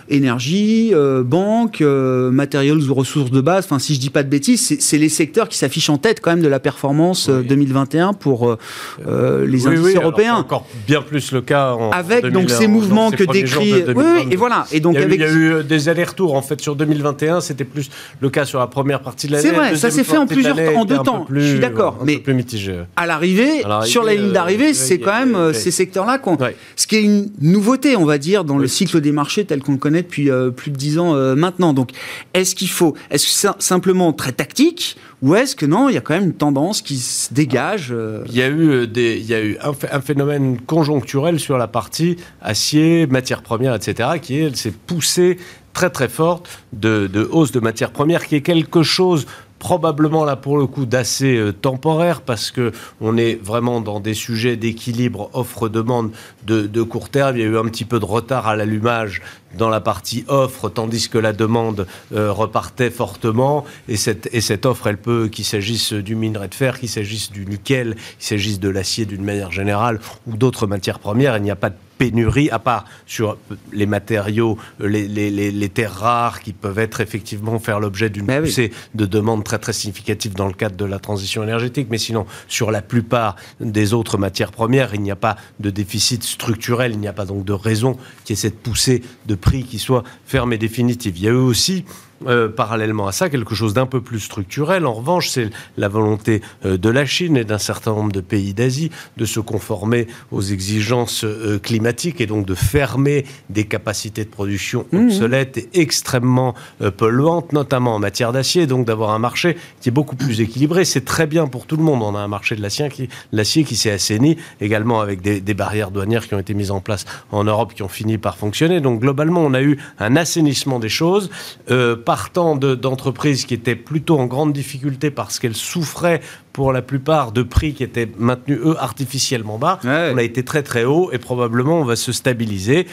énergie, banque, matériaux ou ressources de base. Enfin, si je dis pas de bêtises, c'est les secteurs qui s'affichent en tête quand même de la performance 2021 pour les indices européens. encore bien plus le cas en avec donc ces mouvements que décrit. Oui, et voilà. Et donc il y a, avec... eu, il y a eu des allers-retours en fait sur 2021. C'était plus le cas sur la première partie de l'année. Ça s'est fait en plusieurs en deux temps. je suis d'accord. Mais à l'arrivée, sur la ligne d'arrivée, c'est quand même euh, ces secteurs-là qu'on. Ce qui est une nouveauté, on va dire, dans le cycle des marchés tel qu'on le connaît depuis euh, plus de dix ans euh, maintenant. Donc, est-ce qu'il faut, est-ce que c'est simplement très tactique ou est-ce que non, il y a quand même une tendance qui se dégage Il y a eu des, il y a eu un, phénomène conjoncturel sur la partie acier, matières premières, etc., qui s'est poussé très très forte de, de, hausse de matières premières, qui est quelque chose probablement là pour le coup d'assez euh, temporaire parce que on est vraiment dans des sujets d'équilibre offre-demande de, court terme. Il y a eu un petit peu de retard à l'allumage dans la partie offre, tandis que la demande euh, repartait fortement. Et cette, et cette offre, elle peut, qu'il s'agisse du minerai de fer, qu'il s'agisse du nickel, qu'il s'agisse de l'acier d'une manière générale ou d'autres matières premières, il n'y a pas de pénurie, à part sur les matériaux, les, les, les, terres rares qui peuvent être effectivement faire l'objet d'une bah poussée de demande très très significative dans le cadre de la transition énergétique. Mais sinon, sur la plupart des autres matières premières, il n'y a pas de déficit structurel, il n'y a pas donc de raison qu'il y ait cette poussée de prix qui soit ferme et définitive. Il y a eux aussi euh, parallèlement à ça, quelque chose d'un peu plus structurel. En revanche, c'est la volonté euh, de la Chine et d'un certain nombre de pays d'Asie de se conformer aux exigences euh, climatiques et donc de fermer des capacités de production mmh. obsolètes et extrêmement polluantes, notamment en matière d'acier, donc d'avoir un marché qui est beaucoup plus équilibré. C'est très bien pour tout le monde. On a un marché de l'acier qui, s'est assaini, également avec des, des barrières douanières qui ont été mises en place en Europe, qui ont fini par fonctionner. Donc globalement, on a eu un assainissement des choses partant d'entreprises qui étaient plutôt en grande difficulté parce qu'elles souffraient pour la plupart de prix qui étaient maintenus, eux, artificiellement bas. On a été très très haut et probablement on va se stabiliser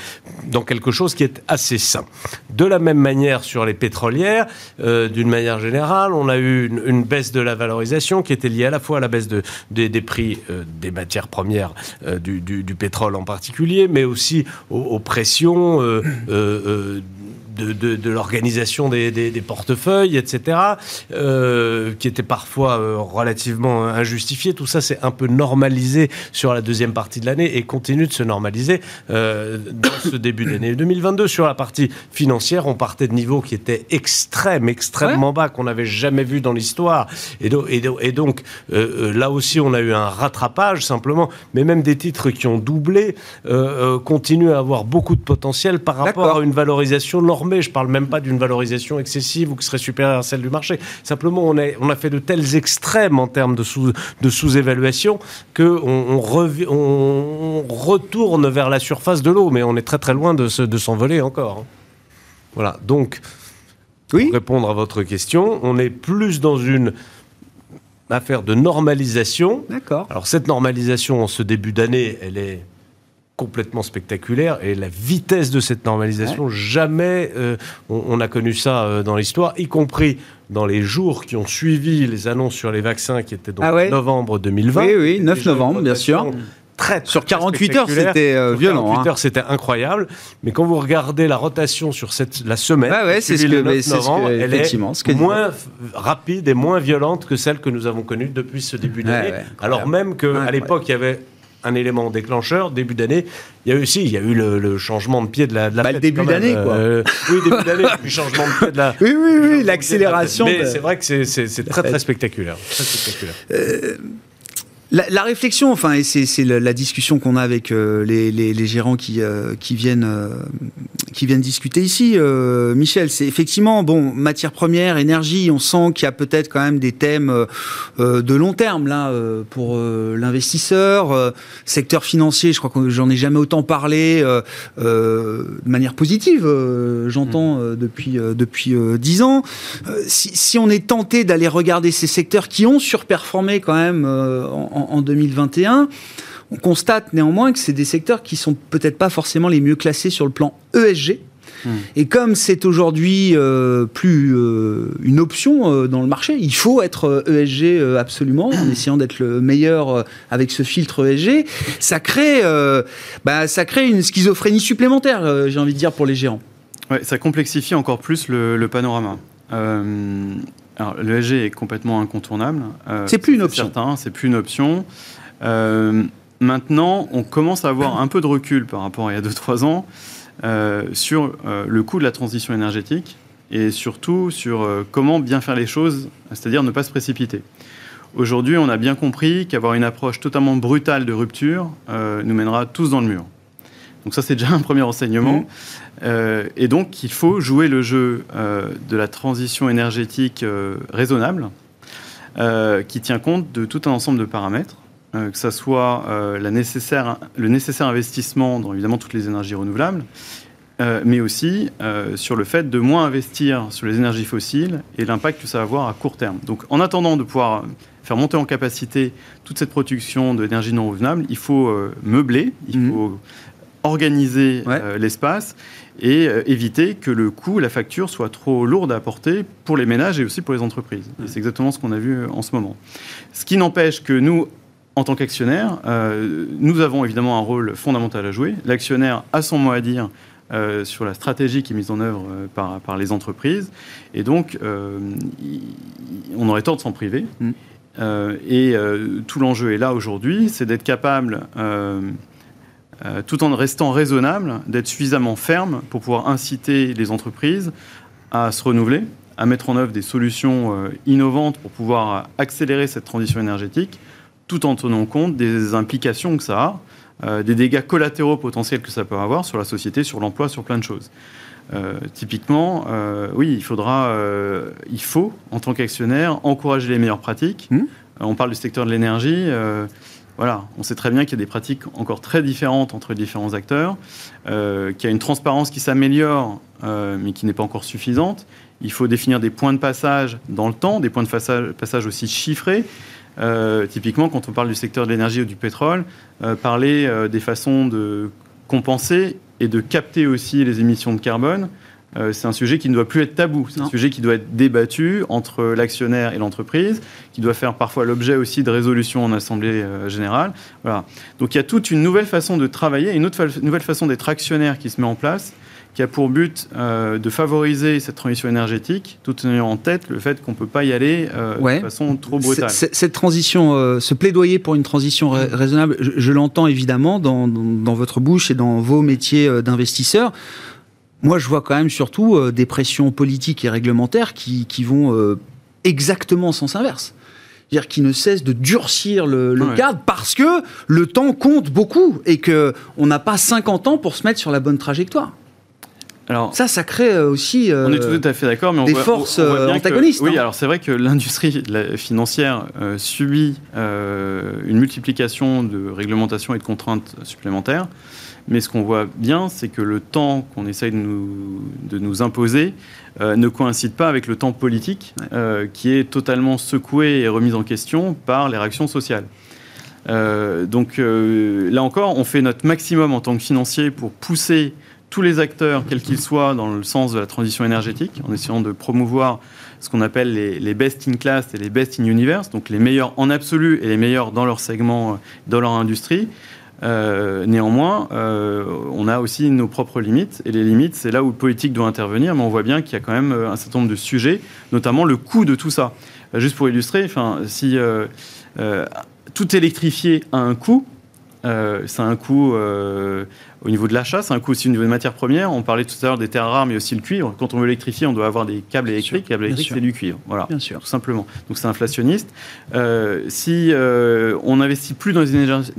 dans quelque chose qui est assez sain. De la même manière sur les pétrolières, euh, d'une manière générale, on a eu une, baisse de la valorisation qui était liée à la fois à la baisse de, des prix euh, des matières premières, euh, du, pétrole en particulier, mais aussi aux, pressions de, l'organisation des, portefeuilles, etc., euh, qui était parfois euh, relativement injustifié. Tout ça, c'est un peu normalisé sur la deuxième partie de l'année et continue de se normaliser euh, dans ce début d'année *coughs* 2022. Sur la partie financière, on partait de niveaux qui étaient extrêmes, extrêmement bas, qu'on n'avait jamais vu dans l'histoire. Et, et, donc, là aussi, on a eu un rattrapage, simplement, mais même des titres qui ont doublé continuent à avoir beaucoup de potentiel par rapport à une valorisation normale je ne parle même pas d'une valorisation excessive ou qui serait supérieure à celle du marché. Simplement, on, on a fait de tels extrêmes en termes de, sous, de sous-évaluation qu'on on, retourne vers la surface de l'eau, mais on est très très loin de, de s'envoler encore. Hein. Voilà, donc, pour répondre à votre question, on est plus dans une affaire de normalisation. D'accord. Alors cette normalisation en ce début d'année, elle est complètement spectaculaire et la vitesse de cette normalisation, jamais euh, on, a connu ça euh, dans l'histoire, y compris dans les jours qui ont suivi les annonces sur les vaccins qui étaient donc ah novembre 2020. Oui, oui, 9 novembre, bien sûr. Très, sur 48 heures, c'était euh, violent. 48 hein. heures, c'était incroyable. Mais quand vous regardez la rotation sur cette, la semaine, ah ouais, c'est ce que, novembre, elle est moins rapide et moins violente que celle que nous avons connue depuis ce début d'année. alors même qu'à l'époque, il y avait un élément déclencheur. Début d'année, il y a eu aussi, il y a eu le, changement de pied de la, de bah, le début d'année, quoi. Euh, oui, début d'année, *laughs* le changement de pied de la. Oui, oui, oui, l'accélération. Mais c'est vrai que c'est très, très spectaculaire. Très spectaculaire. Euh, la, réflexion, enfin, et c'est la, discussion qu'on a avec euh, les, gérants qui, euh, qui, viennent, euh, qui viennent discuter ici, Michel, c'est effectivement, bon, matière première, énergie, on sent qu'il y a peut-être quand même des thèmes de long terme, là, pour l'investisseur. secteur financier, je crois que j'en ai jamais autant parlé de manière positive, j'entends mmh. depuis, depuis 10 ans. Si, si, on est tenté d'aller regarder ces secteurs qui ont surperformé quand même en en, 2021. On constate néanmoins que c'est des secteurs qui sont peut-être pas forcément les mieux classés sur le plan ESG. Hmm. Et comme c'est aujourd'hui euh, plus euh, une option euh, dans le marché, il faut être ESG e absolument, en *coughs* essayant d'être le meilleur avec ce filtre ESG. Ça crée, bah, ça crée une schizophrénie supplémentaire, j'ai envie de dire, pour les géants. Ouais, ça complexifie encore plus le, le panorama. Alors, l'ESG est complètement incontournable. Euh, c'est plus une option. c'est plus une option. Euh, maintenant, on commence à avoir un peu de recul par rapport à il y a 2-3 ans euh, sur le coût de la transition énergétique et surtout sur comment bien faire les choses, c'est-à-dire ne pas se précipiter. Aujourd'hui, on a bien compris qu'avoir une approche totalement brutale de rupture nous mènera tous dans le mur. Donc ça, c'est déjà *laughs* un premier enseignement. Mmh. Euh, et donc, il faut jouer le jeu euh, de la transition énergétique euh, raisonnable, qui tient compte de tout un ensemble de paramètres, que ce soit la nécessaire, le nécessaire investissement dans évidemment toutes les énergies renouvelables, mais aussi sur le fait de moins investir sur les énergies fossiles et l'impact que ça va avoir à court terme. Donc, en attendant de pouvoir faire monter en capacité toute cette production d'énergie non renouvelable, il faut meubler, il mmh. faut organiser l'espace et euh, éviter que le coût, la facture soit trop lourde à porter pour les ménages et aussi pour les entreprises. C'est exactement ce qu'on a vu euh, en ce moment. Ce qui n'empêche que nous, en tant qu'actionnaire, nous avons évidemment un rôle fondamental à jouer. L'actionnaire a son mot à dire sur la stratégie qui est mise en œuvre par, par, les entreprises. Et donc, on aurait tort de s'en priver. Mm. et tout l'enjeu est là aujourd'hui, c'est d'être capable euh, tout en restant raisonnable, d'être suffisamment ferme pour pouvoir inciter les entreprises à se renouveler, à mettre en œuvre des solutions euh, innovantes pour pouvoir accélérer cette transition énergétique, tout en tenant compte des implications que ça a, euh, des dégâts collatéraux potentiels que ça peut avoir sur la société, sur l'emploi, sur plein de choses. typiquement, oui, il faudra, il faut, en tant qu'actionnaire, encourager les meilleures pratiques. Mmh. on parle du secteur de l'énergie on sait très bien qu'il y a des pratiques encore très différentes entre différents acteurs, euh, qu'il y a une transparence qui s'améliore, euh, mais qui n'est pas encore suffisante. Il faut définir des points de passage dans le temps, des points de passage, aussi chiffrés. Euh, typiquement, quand on parle du secteur de l'énergie ou du pétrole, parler des façons de compenser et de capter aussi les émissions de carbone euh, c'est un sujet qui ne doit plus être tabou. C'est un sujet qui doit être débattu entre l'actionnaire et l'entreprise, qui doit faire parfois l'objet aussi de résolutions en assemblée euh, générale. Voilà. Donc il y a toute une nouvelle façon de travailler, une autre nouvelle façon d'être actionnaire qui se met en place, qui a pour but euh, de favoriser cette transition énergétique, tout en ayant en tête le fait qu'on ne peut pas y aller de façon trop brutale. Cette transition, ce plaidoyer pour une transition raisonnable, je, l'entends évidemment dans, dans, votre bouche et dans vos métiers d'investisseurs. Moi, je vois quand même surtout euh, des pressions politiques et réglementaires qui, qui vont euh, exactement en sens inverse. C'est-à-dire qui ne cessent de durcir le, cadre parce que le temps compte beaucoup et qu'on n'a pas 50 ans pour se mettre sur la bonne trajectoire. Alors, ça, ça crée euh, aussi on est tout à fait d'accord, mais on des forces antagonistes. oui, hein. alors c'est vrai que l'industrie financière subit une multiplication de réglementations et de contraintes supplémentaires. Mais ce qu'on voit bien, c'est que le temps qu'on essaye de nous, de nous imposer euh, ne coïncide pas avec le temps politique, euh, qui est totalement secoué et remis en question par les réactions sociales. Euh, donc là encore, on fait notre maximum en tant que financier pour pousser tous les acteurs, quels qu'ils soient, dans le sens de la transition énergétique, en essayant de promouvoir ce qu'on appelle les, les, best in class et les best in universe, donc les meilleurs en absolu et les meilleurs dans leur segment, dans leur industrie, euh, néanmoins, euh, on a aussi nos propres limites, et les limites, c'est là où le politique doit intervenir, mais on voit bien qu'il y a quand même euh, un certain nombre de sujets, notamment le coût de tout ça. Juste pour illustrer, si tout électrifié a un coût, c'est un coût au niveau de l'achat, c'est un coût aussi au niveau des matières premières. On parlait tout à l'heure des terres rares, mais aussi le cuivre. Quand on veut électrifier, on doit avoir des câbles électriques. câbles électriques, c'est du cuivre. Voilà, Bien sûr. tout simplement. Donc c'est inflationniste. Euh, si euh, on n'investit plus dans les, énergies,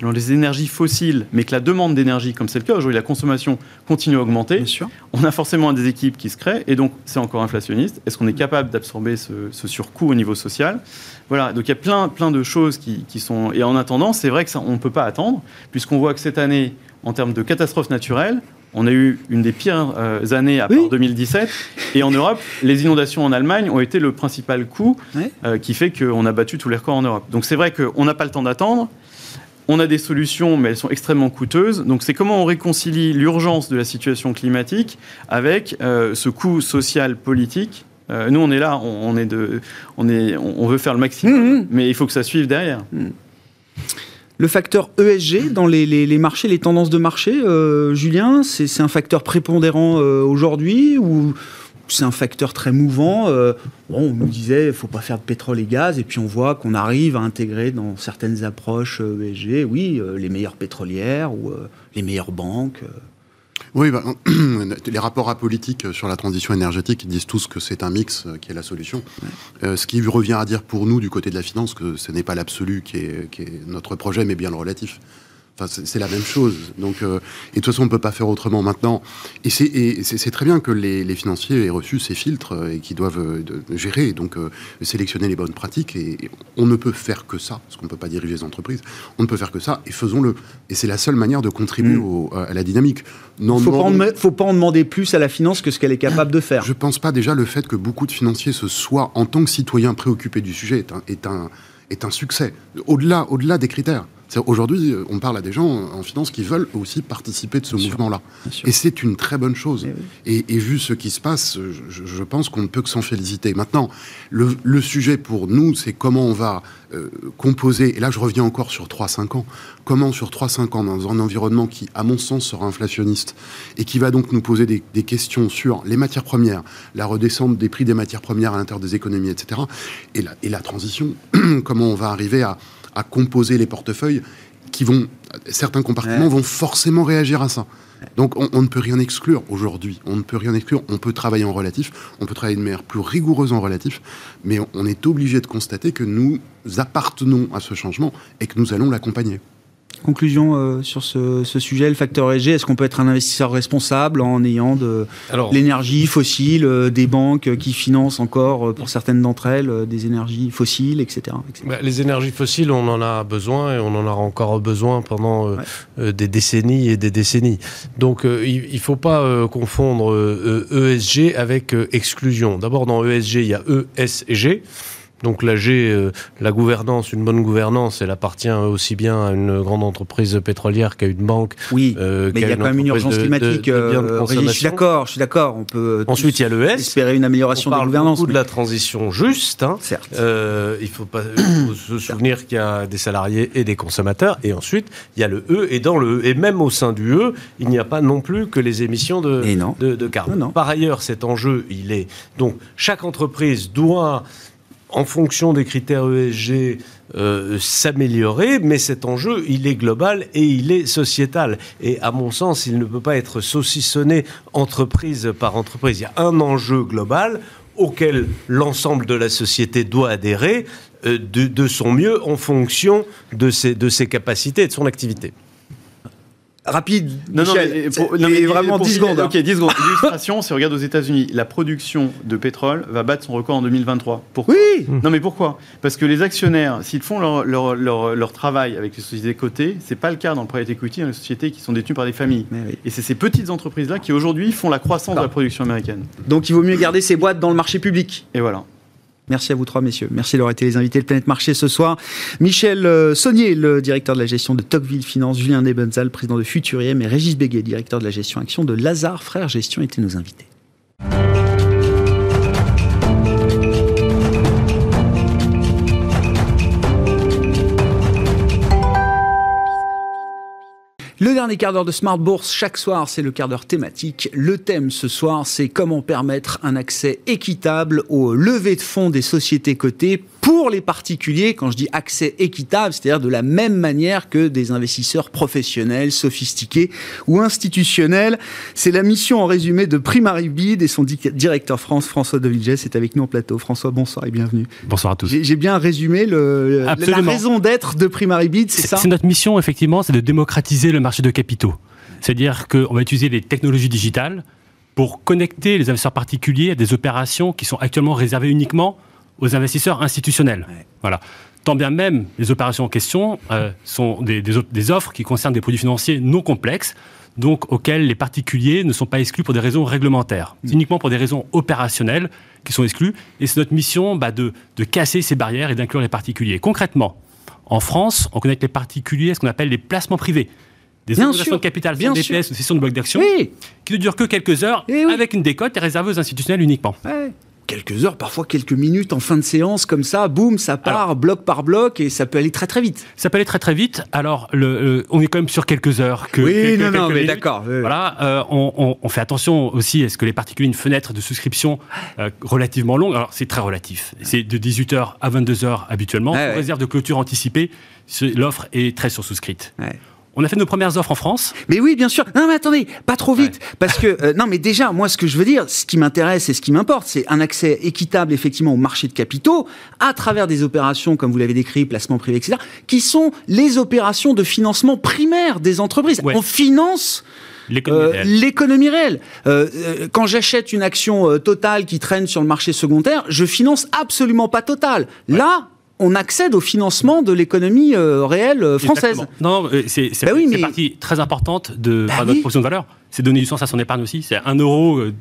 dans les, énergies, fossiles, mais que la demande d'énergie, comme c'est le cas aujourd'hui, la consommation continue à augmenter, Bien sûr. on a forcément des équipes qui se créent, et donc c'est encore inflationniste. Est-ce qu'on est capable d'absorber ce, ce, surcoût au niveau social? Voilà, donc il y a plein, plein de choses qui, qui sont... Et en attendant, c'est vrai qu'on ne peut pas attendre, puisqu'on voit que cette année, en termes de catastrophes naturelles, on a eu une des pires euh, années à part 2017. Et en Europe, les inondations en Allemagne ont été le principal coût euh, qui fait qu'on a battu tous les records en Europe. Donc c'est vrai qu'on n'a pas le temps d'attendre. On a des solutions, mais elles sont extrêmement coûteuses. Donc c'est comment on réconcilie l'urgence de la situation climatique avec euh, ce coût social politique. nous, on est là, on, est de, on, est, on veut faire le maximum, mmh, mmh. mais il faut que ça suive derrière. Mmh le facteur ESG dans les, marchés, les tendances de marché, euh, Julien, c'est un facteur prépondérant euh, aujourd'hui ou c'est un facteur très mouvant euh, On nous disait, faut pas faire de pétrole et gaz, et puis on voit qu'on arrive à intégrer dans certaines approches ESG, oui, les meilleures pétrolières ou les meilleures banques. Oui, bah, *clears throat* les rapports apolitiques sur la transition énergétique disent tous que c'est un mix euh, qui est la solution. Euh, ce qui revient à dire pour nous, du côté de la finance, que ce n'est pas l'absolu qui est, notre projet, mais bien le relatif c'est la même chose. Donc, euh, et de toute façon, on ne peut pas faire autrement maintenant. Et c'est très bien que les, financiers aient reçu ces filtres euh, et qu'ils doivent euh, gérer, donc sélectionner les bonnes pratiques. Et, on ne peut faire que ça, parce qu'on ne peut pas diriger les entreprises. On ne peut faire que ça, et faisons-le. Et c'est la seule manière de contribuer mm. à la dynamique. Il ne faut, pas en demander plus à la finance que ce qu'elle est capable de faire. Je ne pense pas déjà le fait que beaucoup de financiers se soient, en tant que citoyens préoccupés du sujet, est un, est un, est un succès. Au-delà au -delà des critères. Aujourd'hui, euh, on parle à des gens en finance qui veulent aussi participer de ce mouvement-là. Et c'est une très bonne chose. Eh et, vu ce qui se passe, je, pense qu'on ne peut que s'en féliciter. Maintenant, le, sujet pour nous, c'est comment on va euh, composer, et là je reviens encore sur 3-5 ans, comment sur 3-5 ans, dans un environnement qui, à mon sens, sera inflationniste, et qui va donc nous poser des, questions sur les matières premières, la redescente des prix des matières premières à l'intérieur des économies, etc., et la, et la transition, *clears throat* comment on va arriver à à composer les portefeuilles qui vont, certains compartiments vont forcément réagir à ça. Donc on, ne peut rien exclure aujourd'hui. On ne peut rien exclure. On peut travailler en relatif, on peut travailler de manière plus rigoureuse en relatif, mais on est obligé de constater que nous appartenons à ce changement et que nous allons l'accompagner. Conclusion euh, sur ce, sujet, le facteur ESG, est-ce qu'on peut être un investisseur responsable en ayant de l'énergie fossile, euh, des banques qui financent encore, euh, pour certaines d'entre elles, des énergies fossiles, etc. Bah, les énergies fossiles, on en a besoin et on en aura encore besoin pendant des décennies et des décennies. Donc il ne faut pas confondre ESG e avec exclusion. D'abord, dans ESG, il y a ESG. Donc la G, euh, la gouvernance, une bonne gouvernance, elle appartient aussi bien à une grande entreprise pétrolière qu'à une banque. Oui, euh, mais il y a quand même une urgence climatique. Euh, je suis d'accord, je suis d'accord. On peut ensuite il y a le S. Espérer une amélioration de la gouvernance. Beaucoup de la transition juste. Hein. Certes. il faut pas *coughs* se souvenir qu'il y a des salariés et des consommateurs. Et ensuite il y a le E et dans le E et même au sein du E, il n'y a pas non plus que les émissions de de, de, carbone. Par ailleurs, cet enjeu, il est donc chaque entreprise doit en fonction des critères ESG, euh, s'améliorer, mais cet enjeu, il est global et il est sociétal. Et à mon sens, il ne peut pas être saucissonné entreprise par entreprise. Il y a un enjeu global auquel l'ensemble de la société doit adhérer euh, de, son mieux en fonction de ses capacités et de son activité rapide. Non, non, mais, vraiment 10 secondes. Ok, 10 secondes. L'illustration, si on regarde aux États-Unis, la production de pétrole va battre son record en 2023. Pourquoi Oui Non, mais pourquoi? Parce que les actionnaires, s'ils font leur, leur, leur, travail avec les sociétés cotées, c'est pas le cas dans le private equity, dans les sociétés qui sont détenues par des familles. Et c'est ces petites entreprises-là qui aujourd'hui font la croissance de la production américaine. Donc il vaut mieux garder ces boîtes dans le marché public. Et voilà. Merci à vous trois, messieurs. Merci d'avoir été les invités de Planète Marché ce soir. Michel euh, Saunier, le directeur de la gestion de Tocqueville Finance, Julien Nebenzal, président de Futuriem, et Régis Béguet, directeur de la gestion action de Lazare Frères Gestion, étaient nos invités. Le dernier quart d'heure de Smart Bourse, chaque soir, c'est le quart d'heure thématique. Le thème ce soir, c'est comment permettre un accès équitable aux levées de fonds des sociétés cotées pour les particuliers, quand je dis accès équitable, c'est-à-dire de la même manière que des investisseurs professionnels, sophistiqués ou institutionnels. C'est la mission en résumé de Primary Bid et son directeur France, François Devilges, est avec nous en plateau. François, bonsoir et bienvenue. Bonsoir à tous. J'ai bien résumé le, la raison d'être de Primary Bid, c'est ça? C'est notre mission, effectivement, c'est de démocratiser le marché de capitaux. C'est-à-dire qu'on va utiliser les technologies digitales pour connecter les investisseurs particuliers à des opérations qui sont actuellement réservées uniquement aux investisseurs institutionnels. Voilà. Tant bien même les opérations en question euh, sont des, des, offres qui concernent des produits financiers non complexes, donc auxquels les particuliers ne sont pas exclus pour des raisons réglementaires. C'est mm. uniquement pour des raisons opérationnelles qui sont exclus. Et c'est notre mission bah, de, de casser ces barrières et d'inclure les particuliers. Concrètement, en France, on connecte les particuliers à ce qu'on appelle les placements privés des bien de capital, bien DPS ou sessions de blocs d'action, qui ne durent que quelques heures, eh avec une décote et réservée aux institutionnels uniquement quelques heures, parfois quelques minutes en fin de séance, comme ça, boum, ça part bloc par bloc et ça peut aller très très vite. Ça peut aller très très vite. Alors, le, on est quand même sur quelques heures. Que, oui, non, non, mais d'accord. Voilà, euh, on, on, fait attention aussi à ce que les particuliers une fenêtre de souscription euh, relativement longue. Alors, c'est très relatif. C'est de 18h à 22h habituellement. Ouais, réserve de clôture anticipée, l'offre est très sursouscrite. Ouais. On a fait nos premières offres en France. Mais oui, bien sûr. Non, mais attendez, pas trop vite. Parce que, euh, non, mais déjà, moi, ce que je veux dire, ce qui m'intéresse et ce qui m'importe, c'est un accès équitable, effectivement, au marché de capitaux à travers des opérations, comme vous l'avez décrit, placement privé, etc., qui sont les opérations de financement primaire des entreprises. On finance l'économie réelle. Euh, euh, quand j'achète une action totale qui traîne sur le marché secondaire, je finance absolument pas Total. Là, on accède au financement de l'économie euh, réelle euh, française. Non, euh, c'est bah une partie très importante de bah notre proposition de valeur. C'est donner du sens à son épargne aussi. C'est un euro euh,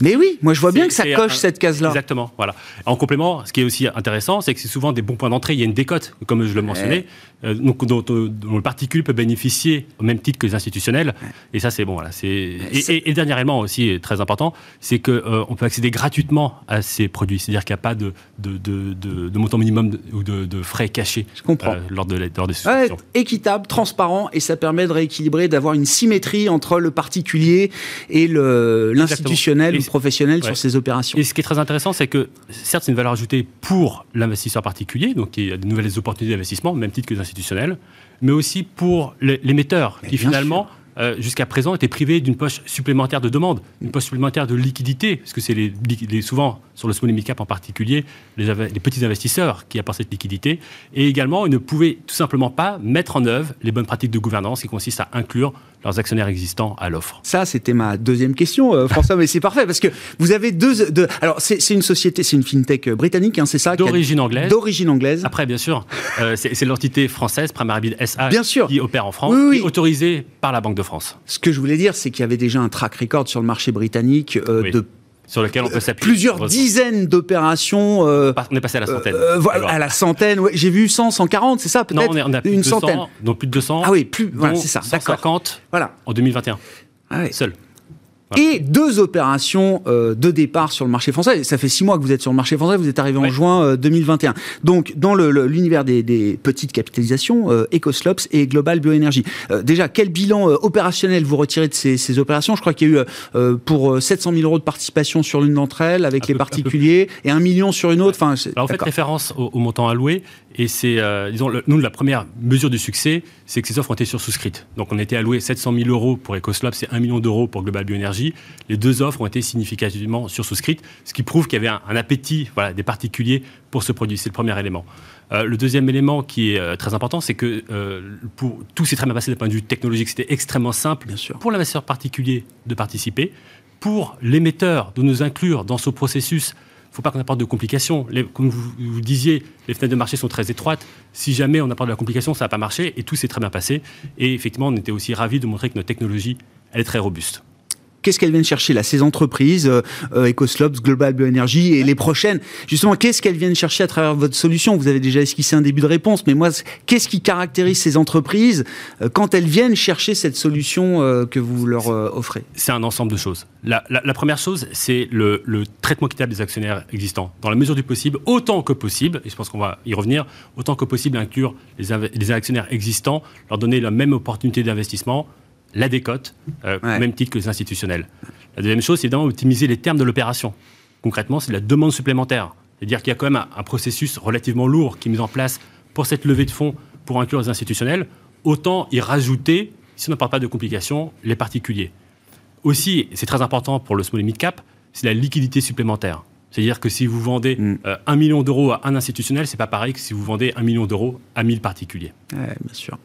Mais oui, moi je vois bien que ça coche cette case-là. Exactement, voilà. En complément, ce qui est aussi intéressant, c'est que c'est souvent des bons points d'entrée. Il y a une décote, comme je le mentionnais, euh, donc, dont, le particulier peut bénéficier au même titre que les institutionnels. Et ça, c'est bon, voilà. Et, et, et, dernier élément aussi très important, c'est qu'on euh, peut accéder gratuitement à ces produits. C'est-à-dire qu'il n'y a pas de, de, de, montant minimum ou de, frais cachés je comprends. lors, de, lors des souscriptions. équitable, transparent, et ça permet de rééquilibrer, d'avoir une symétrie entre le particulier et l'institutionnel ou professionnel sur ces opérations. Et ce qui est très intéressant, c'est que certes, c'est une valeur ajoutée pour l'investisseur particulier, donc il y a de nouvelles opportunités d'investissement, même titre que les institutionnels, mais aussi pour l'émetteur, qui finalement... Euh, jusqu'à présent, étaient privés d'une poche supplémentaire de demande, une poche supplémentaire de liquidité, parce que c'est les, souvent, sur le small and cap en particulier, les, les, petits investisseurs qui apportent cette liquidité. Et également, ils ne pouvaient tout simplement pas mettre en œuvre les bonnes pratiques de gouvernance qui consistent à inclure leurs actionnaires existants à l'offre. Ça, c'était ma deuxième question, euh, François, mais c'est parfait parce que vous avez deux. deux alors, c'est une société, c'est une fintech britannique, hein, c'est ça D'origine anglaise. D'origine anglaise. Après, bien sûr, euh, c'est l'entité française, Primaribid SA, *laughs* bien sûr. qui opère en France, oui, autorisée par la Banque de France. Ce que je voulais dire, c'est qu'il y avait déjà un track record sur le marché britannique euh, de sur lequel on peut s'appuyer. Plusieurs dizaines d'opérations. Euh, on est passé à la centaine. Euh, voilà, à la centaine. Ouais, J'ai vu 100, 140, c'est ça peut-être Non, on, est, a plus une de 200, centaine. Donc plus de 200. Ah oui, plus. Voilà, c'est ça. 150 voilà. en 2021. Ah oui. Seul et deux opérations euh, de départ sur le marché français. Ça fait six mois que vous êtes sur le marché français, vous êtes arrivé en juin 2021. Euh, Donc, dans l'univers des, des, petites capitalisations, euh, Ecoslops et Global Bioénergie. déjà, quel bilan opérationnel vous retirez de ces, ces opérations? Je crois qu'il y a eu pour 700 000 euros de participation sur l'une d'entre elles avec les particuliers et un million sur une autre. Enfin, Alors, fait référence au, au montant alloué et c'est, euh, disons, nous, la première mesure du succès, c'est que ces offres ont été sur-souscrites. Donc, on était alloué 700 000 euros pour EcoSlop, c'est 1 million d'euros pour Global Bioénergie. Les deux offres ont été significativement sur-souscrites, ce qui prouve qu'il y avait un, appétit voilà, des particuliers pour ce produit. C'est le premier élément. Euh, le deuxième élément qui est euh, très important, c'est que pour, tout s'est très bien passé d'un point de vue technologique. C'était extrêmement simple Bien sûr. pour l'investisseur particulier de participer, pour l'émetteur de nous inclure dans ce processus faut pas qu'on apporte de complications. comme vous, vous, disiez, les fenêtres de marché sont très étroites. Si jamais on apporte de la complication, ça va pas marcher. Et tout s'est très bien passé. Et effectivement, on était aussi ravis de montrer que notre technologie, est très robuste qu'est-ce qu'elles viennent chercher là Ces entreprises, euh, euh Ecoslops, Global Bioenergy et les prochaines, justement, qu'est-ce qu'elles viennent chercher à travers votre solution? Vous avez déjà esquissé un début de réponse, mais moi, qu'est-ce qui caractérise ces entreprises euh, quand elles viennent chercher cette solution euh, que vous leur offrez? C'est un ensemble de choses. La, première chose, c'est le, traitement équitable des actionnaires existants. Dans la mesure du possible, autant que possible, et je pense qu'on va y revenir, autant que possible inclure les, les actionnaires existants, leur donner la même opportunité d'investissement, la décote, euh, au même titre que les institutionnels. La deuxième chose, c'est évidemment optimiser les termes de l'opération. Concrètement, c'est la demande supplémentaire. C'est-à-dire qu'il y a quand même un, processus relativement lourd qui est mis en place pour cette levée de fonds pour inclure les institutionnels. Autant y rajouter, si on ne parle pas de complications, les particuliers. Aussi, c'est très important pour le small et mid cap, c'est la liquidité supplémentaire. C'est-à-dire que si vous vendez mm. euh, un million d'euros à un institutionnel, c'est pas pareil que si vous vendez un million d'euros à 1000 particuliers. bien sûr.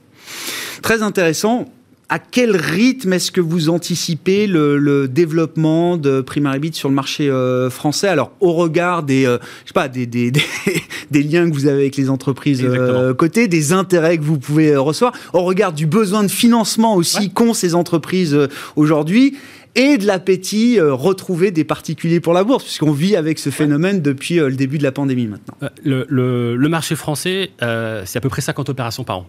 Très intéressant à quel rythme est-ce que vous anticipez le, développement de Primaribit sur le marché euh, français? Alors, au regard des, euh, je sais pas, des, des, *laughs* des, liens que vous avez avec les entreprises euh, côté, des intérêts que vous pouvez recevoir, au regard du besoin de financement aussi qu'ont ces entreprises aujourd'hui, et de l'appétit retrouvé des particuliers pour la bourse, puisqu'on vit avec ce phénomène depuis le début de la pandémie maintenant. Le, le marché français, c'est à peu près 50 opérations par an.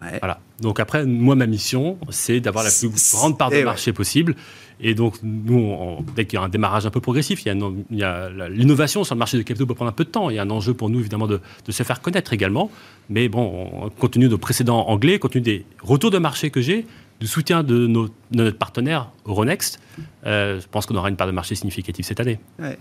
Voilà. Donc après, moi, ma mission, c'est d'avoir la plus grande part de marché possible. Et donc, nous, dès qu'il y a un démarrage un peu progressif, il y a, l'innovation sur le marché de capitaux peut prendre un peu de temps. Il y a un enjeu pour nous, évidemment, de, se faire connaître également. Mais bon, compte tenu de nos précédents anglais, compte tenu des retours de marché que j'ai, du soutien de, nos, notre partenaire Euronext, euh, je pense qu'on aura une part de marché significative cette année. Ouais.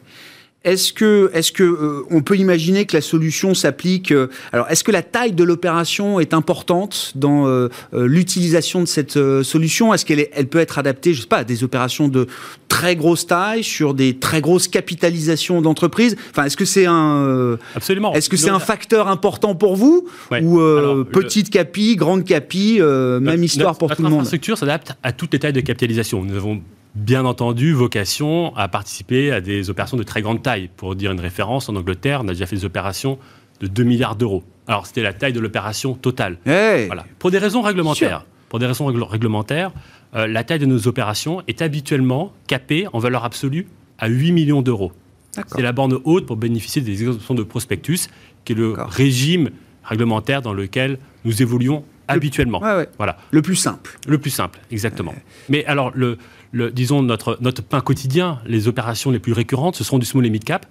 Est-ce que, est-ce que euh, on peut imaginer que la solution s'applique euh, Alors, est-ce que la taille de l'opération est importante dans euh, l'utilisation de cette solution? Est-ce qu'elle elle peut être adaptée, je sais pas, à des opérations de très grosse taille sur des très grosses capitalisations d'entreprises? Enfin, est-ce que c'est un absolument. Est-ce que c'est un facteur important pour vous? Ou petite capi, grande capi, même histoire pour tout le monde? Notre infrastructure s'adapte à toutes les tailles de capitalisation. Nous avons bien entendu vocation à participer à des opérations de très grande taille. Pour dire une référence, en Angleterre, on a déjà fait des opérations de 2 milliards d'euros. Alors, c'était la taille de l'opération totale. Voilà. Pour des raisons réglementaires. Pour des raisons réglementaires, euh, la taille de nos opérations est habituellement capée en valeur absolue à 8 millions d'euros. C'est la borne haute pour bénéficier des exemptions de prospectus, qui est le régime réglementaire dans lequel nous évoluons habituellement. Voilà. Le plus simple. Le plus simple, exactement. Mais alors, le, disons, notre, notre pain quotidien, les opérations les plus récurrentes, ce seront du small et mid cap,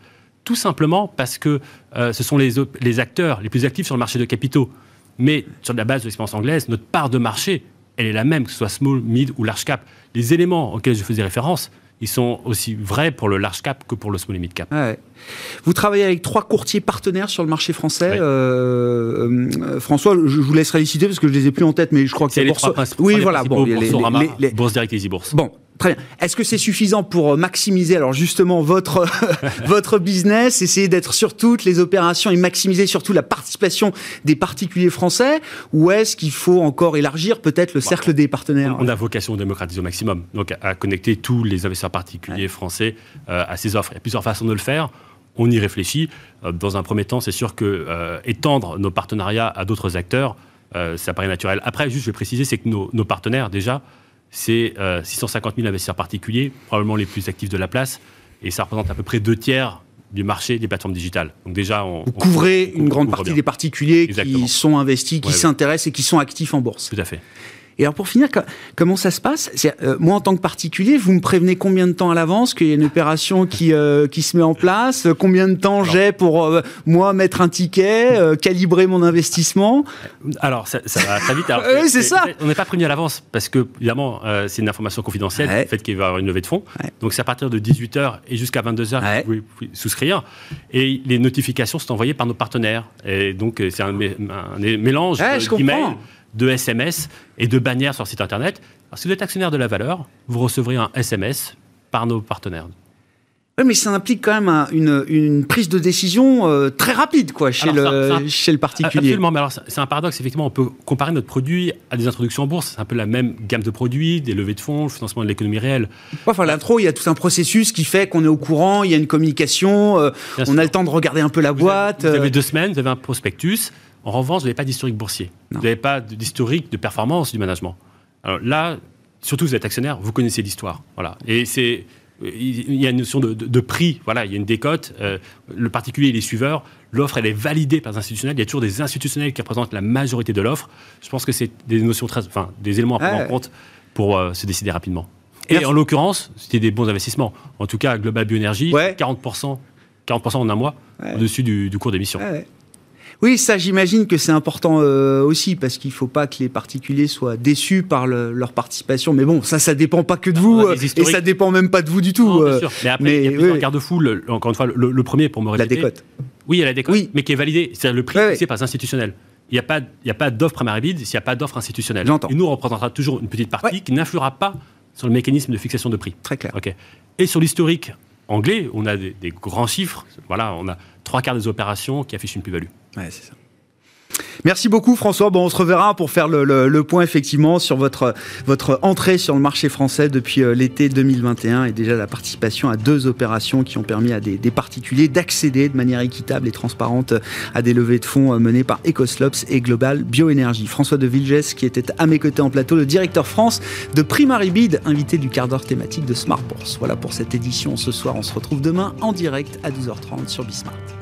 tout simplement parce que euh, ce sont les, les acteurs les plus actifs sur le marché de capitaux. Mais sur la base de l'expérience anglaise, notre part de marché, elle est la même, que ce soit small, mid ou large cap. Les éléments auxquels je faisais référence, ils sont aussi vrais pour le large cap que pour le small et mid cap. Vous travaillez avec trois courtiers partenaires sur le marché français. Euh, euh, François, je vous laisserai les citer parce que je les ai plus en tête, mais je crois que c'est les trois Oui, voilà. Bon, les, les, les, Bourse Direct et Easy Bon, Très bien. Est-ce que c'est suffisant pour euh, maximiser alors justement votre *laughs* votre business, essayer d'être sur toutes les opérations et maximiser surtout la participation des particuliers français, ou est-ce qu'il faut encore élargir peut-être le cercle des partenaires? On a vocation à démocratiser au maximum, donc à connecter tous les investisseurs particuliers français euh, à ces offres. Il y a plusieurs façons de le faire. On y réfléchit. Euh, dans un premier temps, c'est sûr que étendre nos partenariats à d'autres acteurs, ça paraît naturel. Après, juste, je vais préciser, c'est que nos, nos partenaires déjà c'est 650 euh, 000 investisseurs particuliers, probablement les plus actifs de la place, et ça représente à peu près deux tiers du marché des plateformes digitales. Donc déjà, on, vous couvrez une grande partie des particuliers qui sont investis, qui s'intéressent et qui sont actifs en bourse. Tout à fait. Et alors pour finir, comment ça se passe? Euh, Moi en tant que particulier, vous me prévenez combien de temps à l'avance qu'il y a une opération qui, euh, qui se met en place? Combien de temps j'ai pour euh, moi mettre un ticket, calibrer mon investissement? Alors ça, va très vite. *laughs* oui, c'est ça. On n'est pas prévenu à l'avance parce que évidemment c'est une information confidentielle, le fait qu'il va y avoir une levée de fonds. Donc c'est à partir de 18h et jusqu'à 22h que vous pouvez souscrire. Et les notifications sont envoyées par nos partenaires. Et donc c'est un, un, mélange d'emails de SMS et de bannières sur site internet. si vous êtes actionnaire de la valeur, vous recevrez un SMS par nos partenaires. Oui, mais ça implique quand même une, prise de décision euh, très rapide quoi, chez, le, chez le particulier. Absolument, mais alors c'est un paradoxe. Effectivement, on peut comparer notre produit à des introductions en bourse. C'est un peu la même gamme de produits, des levées de fonds, le financement de l'économie réelle. enfin, l'intro, il y a tout un processus qui fait qu'on est au courant, il y a une communication, euh, on a le temps de regarder un peu la boîte. vous avez euh. deux semaines, vous avez un prospectus. En revanche, vous n'avez pas d'historique boursier. Vous n'avez pas d'historique de performance du management. Alors là, surtout vous êtes actionnaire, vous connaissez l'histoire. Voilà. Et c'est il y a une notion de, prix, voilà, il y a une décote, euh, le particulier il est suiveur, l'offre elle est validée par les institutionnels, il y a toujours des institutionnels qui représentent la majorité de l'offre. Je pense que c'est des notions très, enfin, des éléments à prendre en compte pour euh, se décider rapidement. Et en l'occurrence, c'était des bons investissements. En tout cas, Global Bioénergie, 40%, 40% en un mois, au-dessus du, cours d'émission. Oui, ça j'imagine que c'est important euh, aussi parce qu'il ne faut pas que les particuliers soient déçus par leur participation. Mais bon, ça, ça dépend pas que de vous euh, et ça dépend même pas de vous du tout. bien euh. sûr. Mais après, il y a plusieurs garde-fous. Encore une fois, le, premier pour me répéter. La décote. Oui, il y a la décote, oui. mais qui est validée. C'est le prix fixé par les institutionnels. Il n'y a pas, a pas d'offre primaire vide s'il n'y a pas d'offre institutionnelle. J'entends. Et nous, on représentera toujours une petite partie qui n'influera pas sur le mécanisme de fixation de prix. Très clair. Ok. Et sur l'historique anglais, on a des, des, grands chiffres. Voilà, on a trois quarts des opérations qui affichent une plus-value. Ouais, c'est ça. Merci beaucoup François. Bon, on se reverra pour faire le, point effectivement sur votre, votre entrée sur le marché français depuis euh, l'été 2021 et déjà la participation à deux opérations qui ont permis à des, particuliers d'accéder de manière équitable et transparente à des levées de fonds euh, menées par Ecoslops et Global Bioénergie. François de Vilges qui était à mes côtés en plateau, le directeur France de Primaribid, invité du quart d'heure thématique de Smart Bourse. Voilà pour cette édition ce soir. On se retrouve demain en direct à 12h30 sur Bismart.